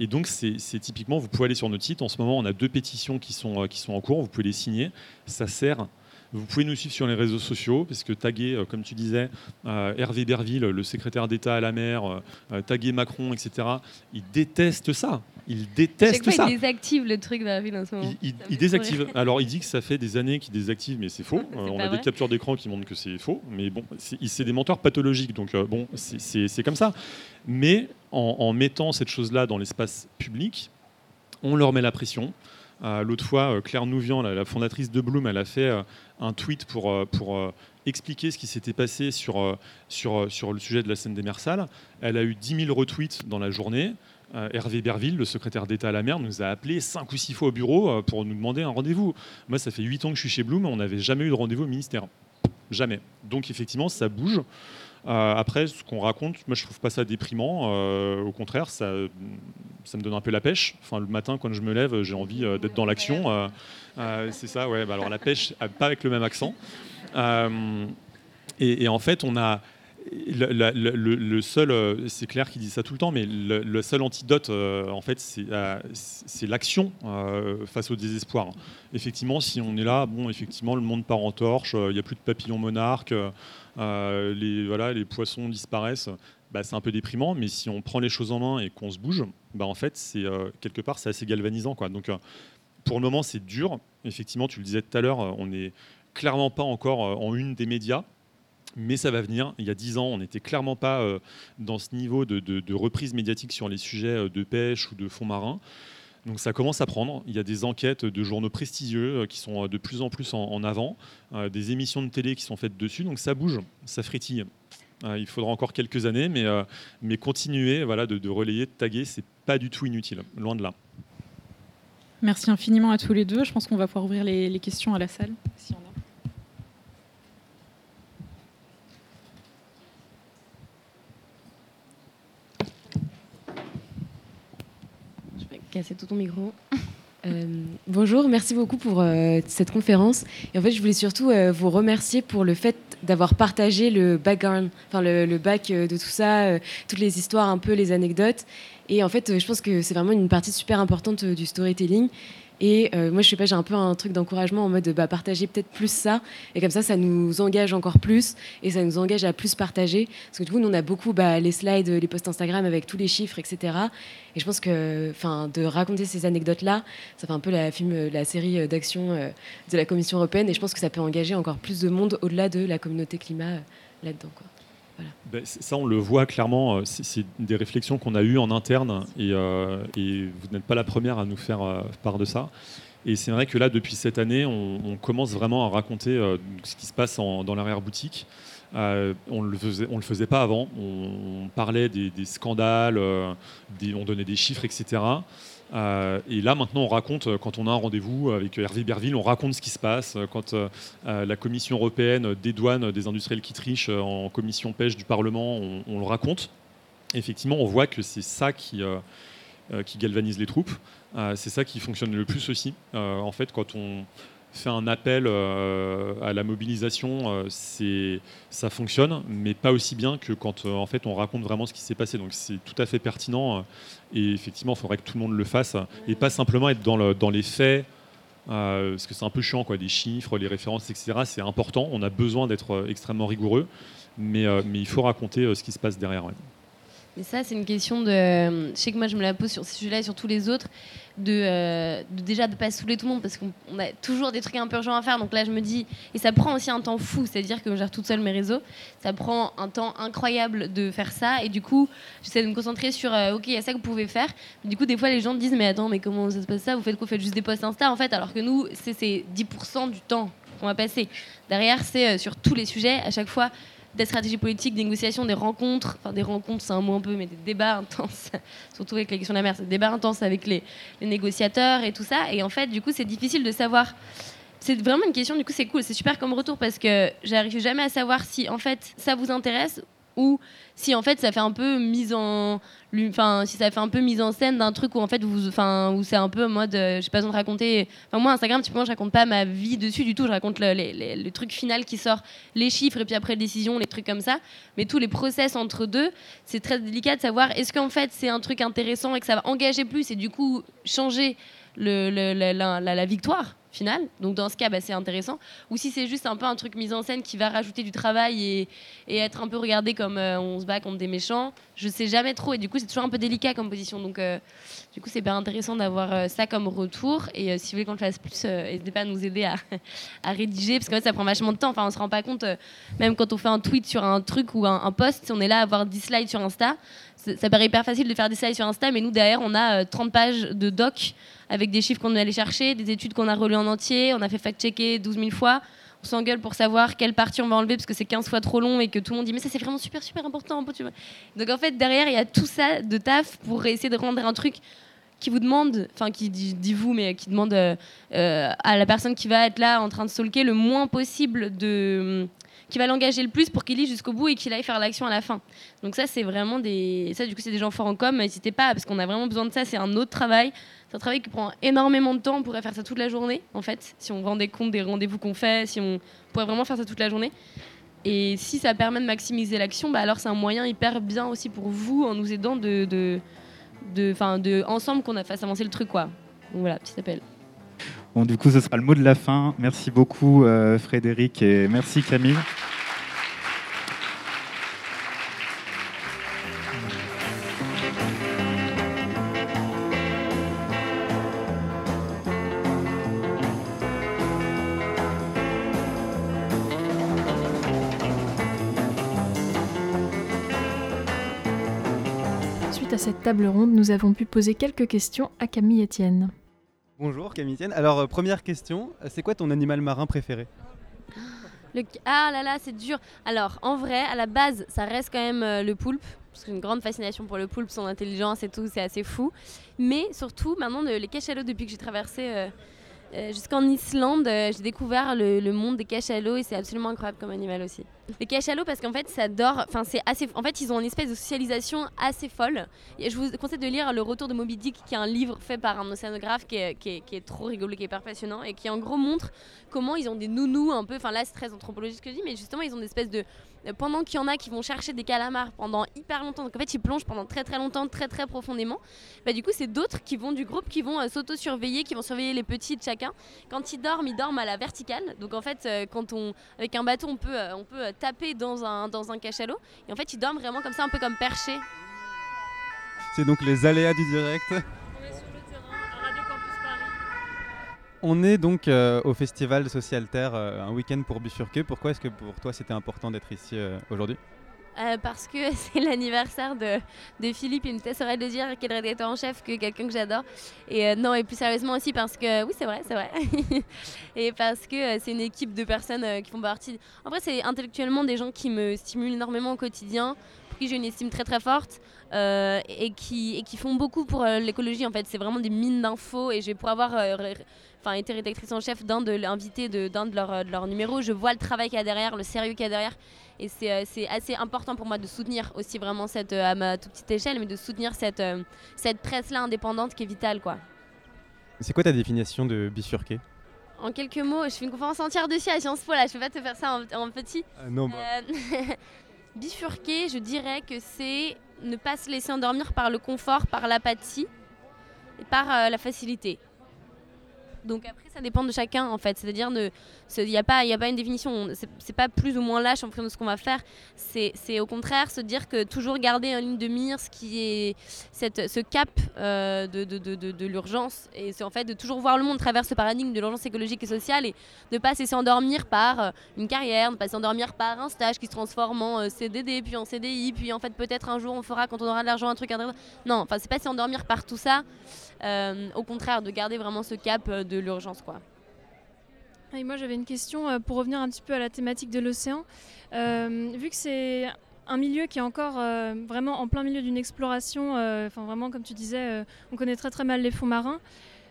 et donc c'est typiquement, vous pouvez aller sur notre site. En ce moment, on a deux pétitions qui sont, qui sont en cours. Vous pouvez les signer. Ça sert vous pouvez nous suivre sur les réseaux sociaux, parce que taguer, euh, comme tu disais, euh, Hervé Berville, le secrétaire d'État à la mer, euh, taguer Macron, etc., il déteste ça. Il déteste ça. Il désactive le truc Berville en ce moment. Il, désactive. Alors il dit que ça fait des années qu'il désactive, mais c'est faux. on a des captures d'écran qui montrent que c'est faux. Mais bon, c'est des menteurs pathologiques, donc bon, c'est comme ça. Mais en, en mettant cette chose-là dans l'espace public, on leur met la pression. L'autre fois, Claire Nouvian, la, fondatrice de Bloom, elle a fait un tweet pour, euh, pour euh, expliquer ce qui s'était passé sur, euh, sur, sur le sujet de la scène des. Elle a eu 10 000 retweets dans la journée. Hervé Berville, le secrétaire d'État à la mer, nous a appelé 5 ou 6 fois au bureau pour nous demander un rendez-vous. Moi, ça fait 8 ans que je suis chez Bloom, on n'avait jamais eu de rendez-vous au ministère. Jamais. Donc, effectivement, ça bouge. après, ce qu'on raconte, moi, je trouve pas ça déprimant. au contraire, ça, ça me donne un peu la pêche. Enfin, le matin, quand je me lève, j'ai envie d'être dans l'action. Euh, c'est ça, ouais. Bah alors la pêche, euh, pas avec le même accent. Euh, et, en fait, on a le, seul, c'est clair qu'il dit ça tout le temps, mais le, seul antidote, en fait, c'est l'action face au désespoir. Effectivement, si on est là, bon, effectivement, le monde part en torche, il n'y a plus de papillons monarques, les, voilà, les poissons disparaissent. Bah, c'est un peu déprimant, mais si on prend les choses en main et qu'on se bouge, bah, en fait, c'est quelque part, c'est assez galvanisant. Donc pour le moment, c'est dur. Effectivement, tu le disais tout à l'heure, on n'est clairement pas encore euh, en une des médias. Mais ça va venir. Il y a dix ans, on n'était clairement pas euh, dans ce niveau de, reprise médiatique sur les sujets euh, de pêche ou de fonds marins. Donc ça commence à prendre. Il y a des enquêtes de journaux prestigieux qui sont de plus en plus en, avant, des émissions de télé qui sont faites dessus. Donc ça bouge, ça frétille. il faudra encore quelques années, mais, continuer de, relayer, de taguer, c'est pas du tout inutile, loin de là. Merci infiniment à tous les deux. Je pense qu'on va pouvoir ouvrir les, questions à la salle, a. Je vais casser tout ton micro. Euh, bonjour, merci beaucoup pour euh, cette conférence. Et en fait, je voulais surtout euh, vous remercier pour le fait d'avoir partagé le background, enfin le, le back de tout ça, toutes les histoires, un peu les anecdotes. Et en fait, je pense que c'est vraiment une partie super importante du storytelling. Et euh, moi, je sais pas, j'ai un peu un truc d'encouragement en mode bah, partager peut-être plus ça. Et comme ça, ça nous engage encore plus et ça nous engage à plus partager. Parce que du coup, nous, on a beaucoup bah, les slides, les posts Instagram avec tous les chiffres, etc. Et je pense que de raconter ces anecdotes-là, ça fait un peu la, film, série d'action euh, de la Commission européenne. Et je pense que ça peut engager encore plus de monde au-delà de la communauté climat euh, là-dedans. Ben, ça, on le voit clairement. Euh, c'est des réflexions qu'on a eues en interne euh, et, vous n'êtes pas la première à nous faire euh, part de ça. Et c'est vrai que là, depuis cette année, on, commence vraiment à raconter ce qui se passe dans l'arrière-boutique. on ne le, le faisait pas avant. On, parlait des, scandales, on donnait des chiffres, etc. Euh, et là, maintenant, on raconte, euh, quand on a un rendez-vous avec Hervé Berville, on raconte ce qui se passe. Euh, quand la Commission européenne dédouane des industriels qui trichent en commission pêche du Parlement, on, le raconte. effectivement, on voit que c'est ça qui, qui galvanise les troupes. c'est ça qui fonctionne le plus aussi. en fait, quand on fait un appel euh, à la mobilisation, euh, ça fonctionne, mais pas aussi bien que quand euh, en fait on raconte vraiment ce qui s'est passé. Donc c'est tout à fait pertinent et effectivement, il faudrait que tout le monde le fasse et pas simplement être dans, le, dans les faits. parce que c'est un peu chiant, quoi, les chiffres, les références, etc. C'est important, on a besoin d'être extrêmement rigoureux, mais, mais il faut raconter ce qui se passe derrière. Mais ça, c'est une question de. Je sais que moi, je me la pose sur ces sujets-là et sur tous les autres, de, euh, de déjà de pas saouler tout le monde parce qu'on a toujours des trucs un peu urgents à faire. Donc là, je me dis, et ça prend aussi un temps fou, c'est-à-dire que je gère toute seule mes réseaux, ça prend un temps incroyable de faire ça. Et du coup, j'essaie de me concentrer sur, euh, ok, il y a ça que vous pouvez faire. du coup, des fois, les gens disent, mais attends, mais comment ça se passe ça? Vous faites quoi? Vous faites juste des posts Insta en fait, alors que nous, c'est 10% du temps qu'on va passer. Derrière, c'est euh, sur tous les sujets, à chaque fois des stratégies politiques, des négociations, des rencontres, enfin des rencontres c'est un mot un peu, mais des débats intenses, surtout avec la question de la mer, des débats intenses avec les, négociateurs et tout ça. Et en fait, du coup, c'est difficile de savoir. C'est vraiment une question, du coup, c'est cool, c'est super comme retour parce que j'arrive jamais à savoir si en fait ça vous intéresse ou si en fait ça fait un peu mise en enfin si ça fait un peu mise en scène d'un truc où en fait vous enfin où c'est un peu en mode euh, j'ai pas besoin de raconter enfin moi Instagram typiquement je raconte pas ma vie dessus du tout. Je raconte le, le, truc final qui sort les chiffres et puis après les décisions les trucs comme ça. Mais tous les process entre deux c'est très délicat de savoir est-ce qu'en fait c'est un truc intéressant et que ça va engager plus et du coup changer le, la victoire? Donc dans ce cas, bah, c'est intéressant. Ou si c'est juste un peu un truc mis en scène qui va rajouter du travail et, être un peu regardé comme euh, on se bat contre des méchants, je sais jamais trop. Et du coup, c'est toujours un peu délicat comme position. Donc euh, du coup, c'est bien intéressant d'avoir euh, ça comme retour. Et si vous voulez qu'on le fasse plus, n'hésitez pas à nous aider à, rédiger, parce fait, ça prend vachement de temps. Enfin, on se rend pas compte, même quand on fait un tweet sur un truc ou un, un post, si on est là à avoir 10 slides sur Insta, ça paraît hyper facile de faire des slides sur Insta, mais nous, derrière, on a 30 pages de doc avec des chiffres qu'on est allé chercher, des études qu'on a relues en entier, on a fait fact-checker 12 000 fois. On s'engueule pour savoir quelle partie on va enlever parce que c'est 15 fois trop long et que tout le monde dit mais ça c'est vraiment super super important. Donc en fait derrière il y a tout ça de taf pour essayer de rendre un truc qui vous demande, enfin qui dit, vous, mais qui demande euh, euh, à la personne qui va être là en train de stalker le moins possible de qui va l'engager le plus pour qu'il lit jusqu'au bout et qu'il aille faire l'action à la fin. Donc ça, c'est vraiment des... Ça, du coup, c'est des gens forts en com. N'hésitez pas, parce qu'on a vraiment besoin de ça. C'est un autre travail. C'est un travail qui prend énormément de temps. On pourrait faire ça toute la journée, en fait, si on rendait compte des rendez-vous qu'on fait, si on pourrait vraiment faire ça toute la journée. Et si ça permet de maximiser l'action, bah alors c'est un moyen hyper bien aussi pour vous, en nous aidant de, de, de, de ensemble qu'on fait avancer le truc, quoi. Donc voilà, petit appel. Bon, du coup, ce sera le mot de la fin. Merci beaucoup, euh, Frédéric, et merci, Camille. Suite à cette table ronde, nous avons pu poser quelques questions à Camille Etienne. Bonjour Camille Alors euh, première question, euh, c'est quoi ton animal marin préféré? Ah là là, c'est dur. Alors en vrai, à la base, ça reste quand même euh, le poulpe. Parce que une grande fascination pour le poulpe, son intelligence et tout, c'est assez fou. Mais surtout, maintenant, les cachalots, depuis que j'ai traversé jusqu'en Islande, euh, j'ai découvert le, monde des cachalots et c'est absolument incroyable comme animal aussi. Les cachalots, parce qu'en fait, ça dort. Enfin, c'est assez. En fait, ils ont une espèce de socialisation assez folle. Et je vous conseille de lire Le Retour de Moby Dick, qui est un livre fait par un océanographe qui est, qui est, qui est trop rigolo, qui est hyper passionnant et qui en gros montre comment ils ont des nounous un peu. Enfin, là, c'est très anthropologique ce que je dis, mais justement, ils ont des espèces de pendant qu'il y en a qui vont chercher des calamars pendant hyper longtemps, donc en fait ils plongent pendant très très longtemps, très très profondément, bah, du coup c'est d'autres qui vont du groupe qui vont euh, s'auto-surveiller, qui vont surveiller les petits de chacun. Quand ils dorment, ils dorment à la verticale, donc en fait euh, quand on, avec un bateau on peut, euh, on peut taper dans un, dans un cachalot, et en fait ils dorment vraiment comme ça, un peu comme perchés. C'est donc les aléas du direct. On est donc euh, au Festival Social Terre, euh, un week-end pour bifurquer. Pourquoi est-ce que pour toi c'était important d'être ici euh, aujourd'hui? Parce que c'est l'anniversaire de, de, Philippe, il me laisserait de dire qu'il rédacteur en chef que quelqu'un que j'adore. Et non, et plus sérieusement aussi parce que, oui, c'est vrai, c'est vrai. et parce que c'est une équipe de personnes qui font partie. En vrai, c'est intellectuellement des gens qui me stimulent énormément au quotidien, pour qui j'ai une estime très très forte. Et, qui, et qui font beaucoup pour l'écologie en fait. C'est vraiment des mines d'infos et je vais pouvoir avoir enfin été rédactrice en chef d'un de l'invité d'un de, leurs leur numéros, je vois le travail qu'il y a derrière, le sérieux qu'il y a derrière. Et c'est euh, assez important pour moi de soutenir aussi vraiment cette, euh, à ma toute petite échelle, mais de soutenir cette, euh, cette presse-là indépendante qui est vitale. quoi. C'est quoi ta définition de bifurquer? En quelques mots, je fais une conférence entière dessus à Sciences Po, là, je peux pas te faire ça en, petit. non, bah. bifurquer, je dirais que c'est ne pas se laisser endormir par le confort, par l'apathie et par la facilité. Donc après, ça dépend de chacun en fait. C'est-à-dire, il n'y a, pas, une définition. C'est pas plus ou moins lâche en fonction de ce qu'on va faire. C'est au contraire se dire que toujours garder en ligne de mire ce qui est ce cap euh, de, l'urgence. Et c'est en fait de toujours voir le monde à travers ce paradigme de l'urgence écologique et sociale et ne pas se laisser endormir par euh, une carrière, ne pas se laisser endormir par un stage qui se transforme en euh, CDD, puis en CDI, puis en fait peut-être un jour on fera quand on aura de l'argent un truc. Non, enfin c'est pas s'endormir par tout ça. Au contraire, de garder vraiment ce cap de l'urgence quoi. Et moi j'avais une question euh, pour revenir un petit peu à la thématique de l'océan. Euh, vu que c'est un milieu qui est encore euh, vraiment en plein milieu d'une exploration, enfin vraiment comme tu disais, on connaît très très mal les fonds marins.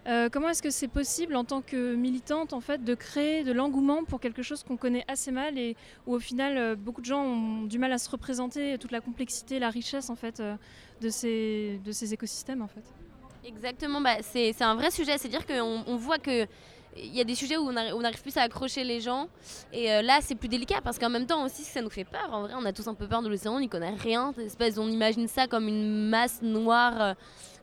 Euh, comment est-ce que c'est possible en tant que militante en fait de créer de l'engouement pour quelque chose qu'on connaît assez mal et où au final euh, beaucoup de gens ont du mal à se représenter toute la complexité, la richesse en fait euh, de, ces, de ces écosystèmes en fait? Exactement, bah, c'est un vrai sujet, c'est-à-dire qu'on on voit que il y a des sujets où on n'arrive plus à accrocher les gens. Et là, c'est plus délicat parce qu'en même temps aussi, ça nous fait peur. En vrai, on a tous un peu peur de l'océan, on n'y connaît rien. On imagine ça comme une masse noire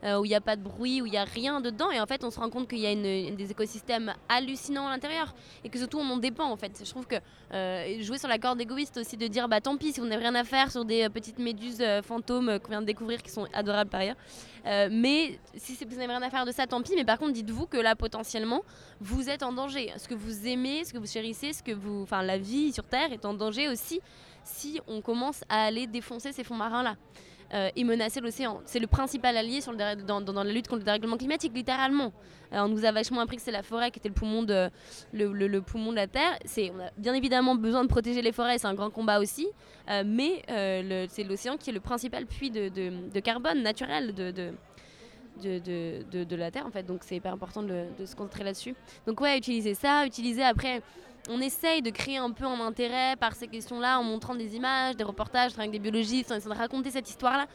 euh, où il n'y a pas de bruit, où il n'y a rien dedans. Et en fait, on se rend compte qu'il y a des écosystèmes hallucinants à l'intérieur et que surtout on en dépend en fait. Je trouve que euh, jouer sur la corde égoïste aussi, de dire bah tant pis si vous n'avez rien à faire sur des euh, petites méduses fantômes qu'on vient de découvrir qui sont adorables par ailleurs. mais si vous n'avez rien à faire de ça, tant pis. Mais par contre, dites-vous que là potentiellement, vous êtes en danger. Ce que vous aimez, ce que vous chérissez, ce que vous, enfin la vie sur Terre est en danger aussi si on commence à aller défoncer ces fonds marins là. Euh, et menacer l'océan. C'est le principal allié dans, la lutte contre le dérèglement climatique, littéralement. Euh, on nous a vachement appris que c'est la forêt qui était le poumon de, la Terre. On a bien évidemment besoin de protéger les forêts, c'est un grand combat aussi, euh, mais c'est l'océan qui est le principal puits de, carbone naturel de, la Terre en fait. Donc c'est hyper important de, de se concentrer là-dessus. Donc ouais, utiliser ça, utiliser après on essaye de créer un peu un intérêt par ces questions-là en montrant des images, des reportages avec des biologistes, en essayant de raconter cette histoire-là.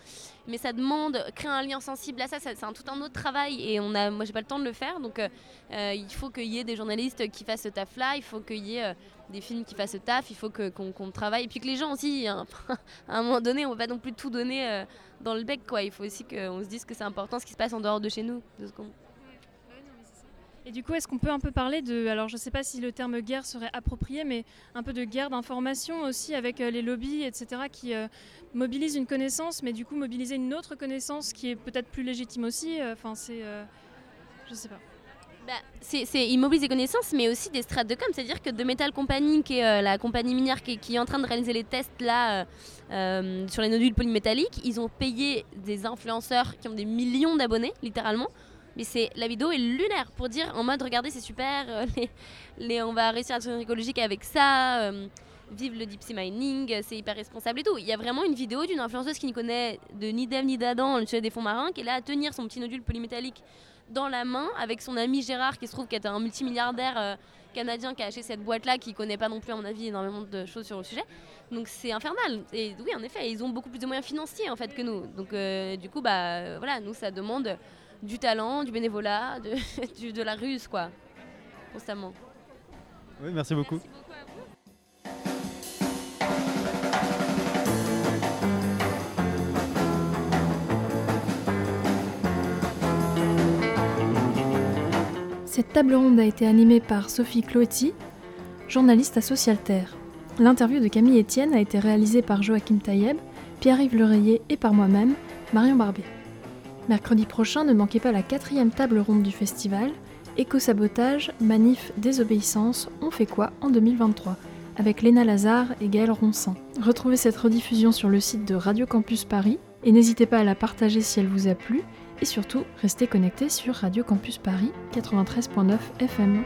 Mais ça demande, créer un lien sensible à ça, c'est un, tout un autre travail et on a, moi pas le temps de le faire. Donc euh, euh, il faut qu'il y ait des journalistes qui fassent ce taf-là, il faut qu'il y ait euh, des films qui fassent ce taf, il faut qu'on travaille. Et puis que les gens aussi, hein, à un moment donné, on va pas non plus tout donner dans le bec. Quoi. Il faut aussi qu'on se dise que c'est important ce qui se passe en dehors de chez nous. Et du coup, est-ce qu'on peut un peu parler de, alors je ne sais pas si le terme guerre serait approprié, mais un peu de guerre d'information aussi avec euh, les lobbies, etc., qui euh, mobilisent une connaissance, mais du coup mobiliser une autre connaissance qui est peut-être plus légitime aussi. Euh, enfin, c'est, je sais pas. Bah, c'est, ils mobilisent des connaissances, mais aussi des strates de com. C'est-à-dire que de Metal Company, qui est la compagnie minière qui, est en train de réaliser les tests là sur les nodules polymétalliques, ils ont payé des influenceurs qui ont des millions d'abonnés, littéralement, mais c'est la vidéo est lunaire pour dire en mode regardez c'est super, euh, on va réussir à être écologique avec ça, euh, vive le deep sea mining, c'est hyper responsable et tout. Il y a vraiment une vidéo d'une influenceuse qui ne connaît de ni d'Ève ni d'Adam le sujet des fonds marins, qui est là à tenir son petit nodule polymétallique dans la main avec son ami Gérard qui se trouve qu'être un multimilliardaire euh, canadien qui a acheté cette boîte là qui connaît pas non plus à mon avis énormément de choses sur le sujet. Donc c'est infernal. Et oui en effet ils ont beaucoup plus de moyens financiers en fait que nous. Donc du coup bah voilà nous ça demande du talent, du bénévolat, de, de la ruse, quoi, constamment. Oui, merci beaucoup. Cette table ronde a été animée par Sophie Cloetti, journaliste à Socialterre. L'interview de Camille Etienne a été réalisée par Joachim Taïeb, Pierre-Yves Lereyer et par moi-même, Marion Barbier. Mercredi prochain, ne manquez pas la quatrième table ronde du festival. Éco-sabotage, manif, désobéissance, on fait quoi en 2023 avec Léna Lazare et Gaël Ronsin. Retrouvez cette rediffusion sur le site de Radio Campus Paris et n'hésitez pas à la partager si elle vous a plu et surtout restez connectés sur Radio Campus Paris 93.9 FM.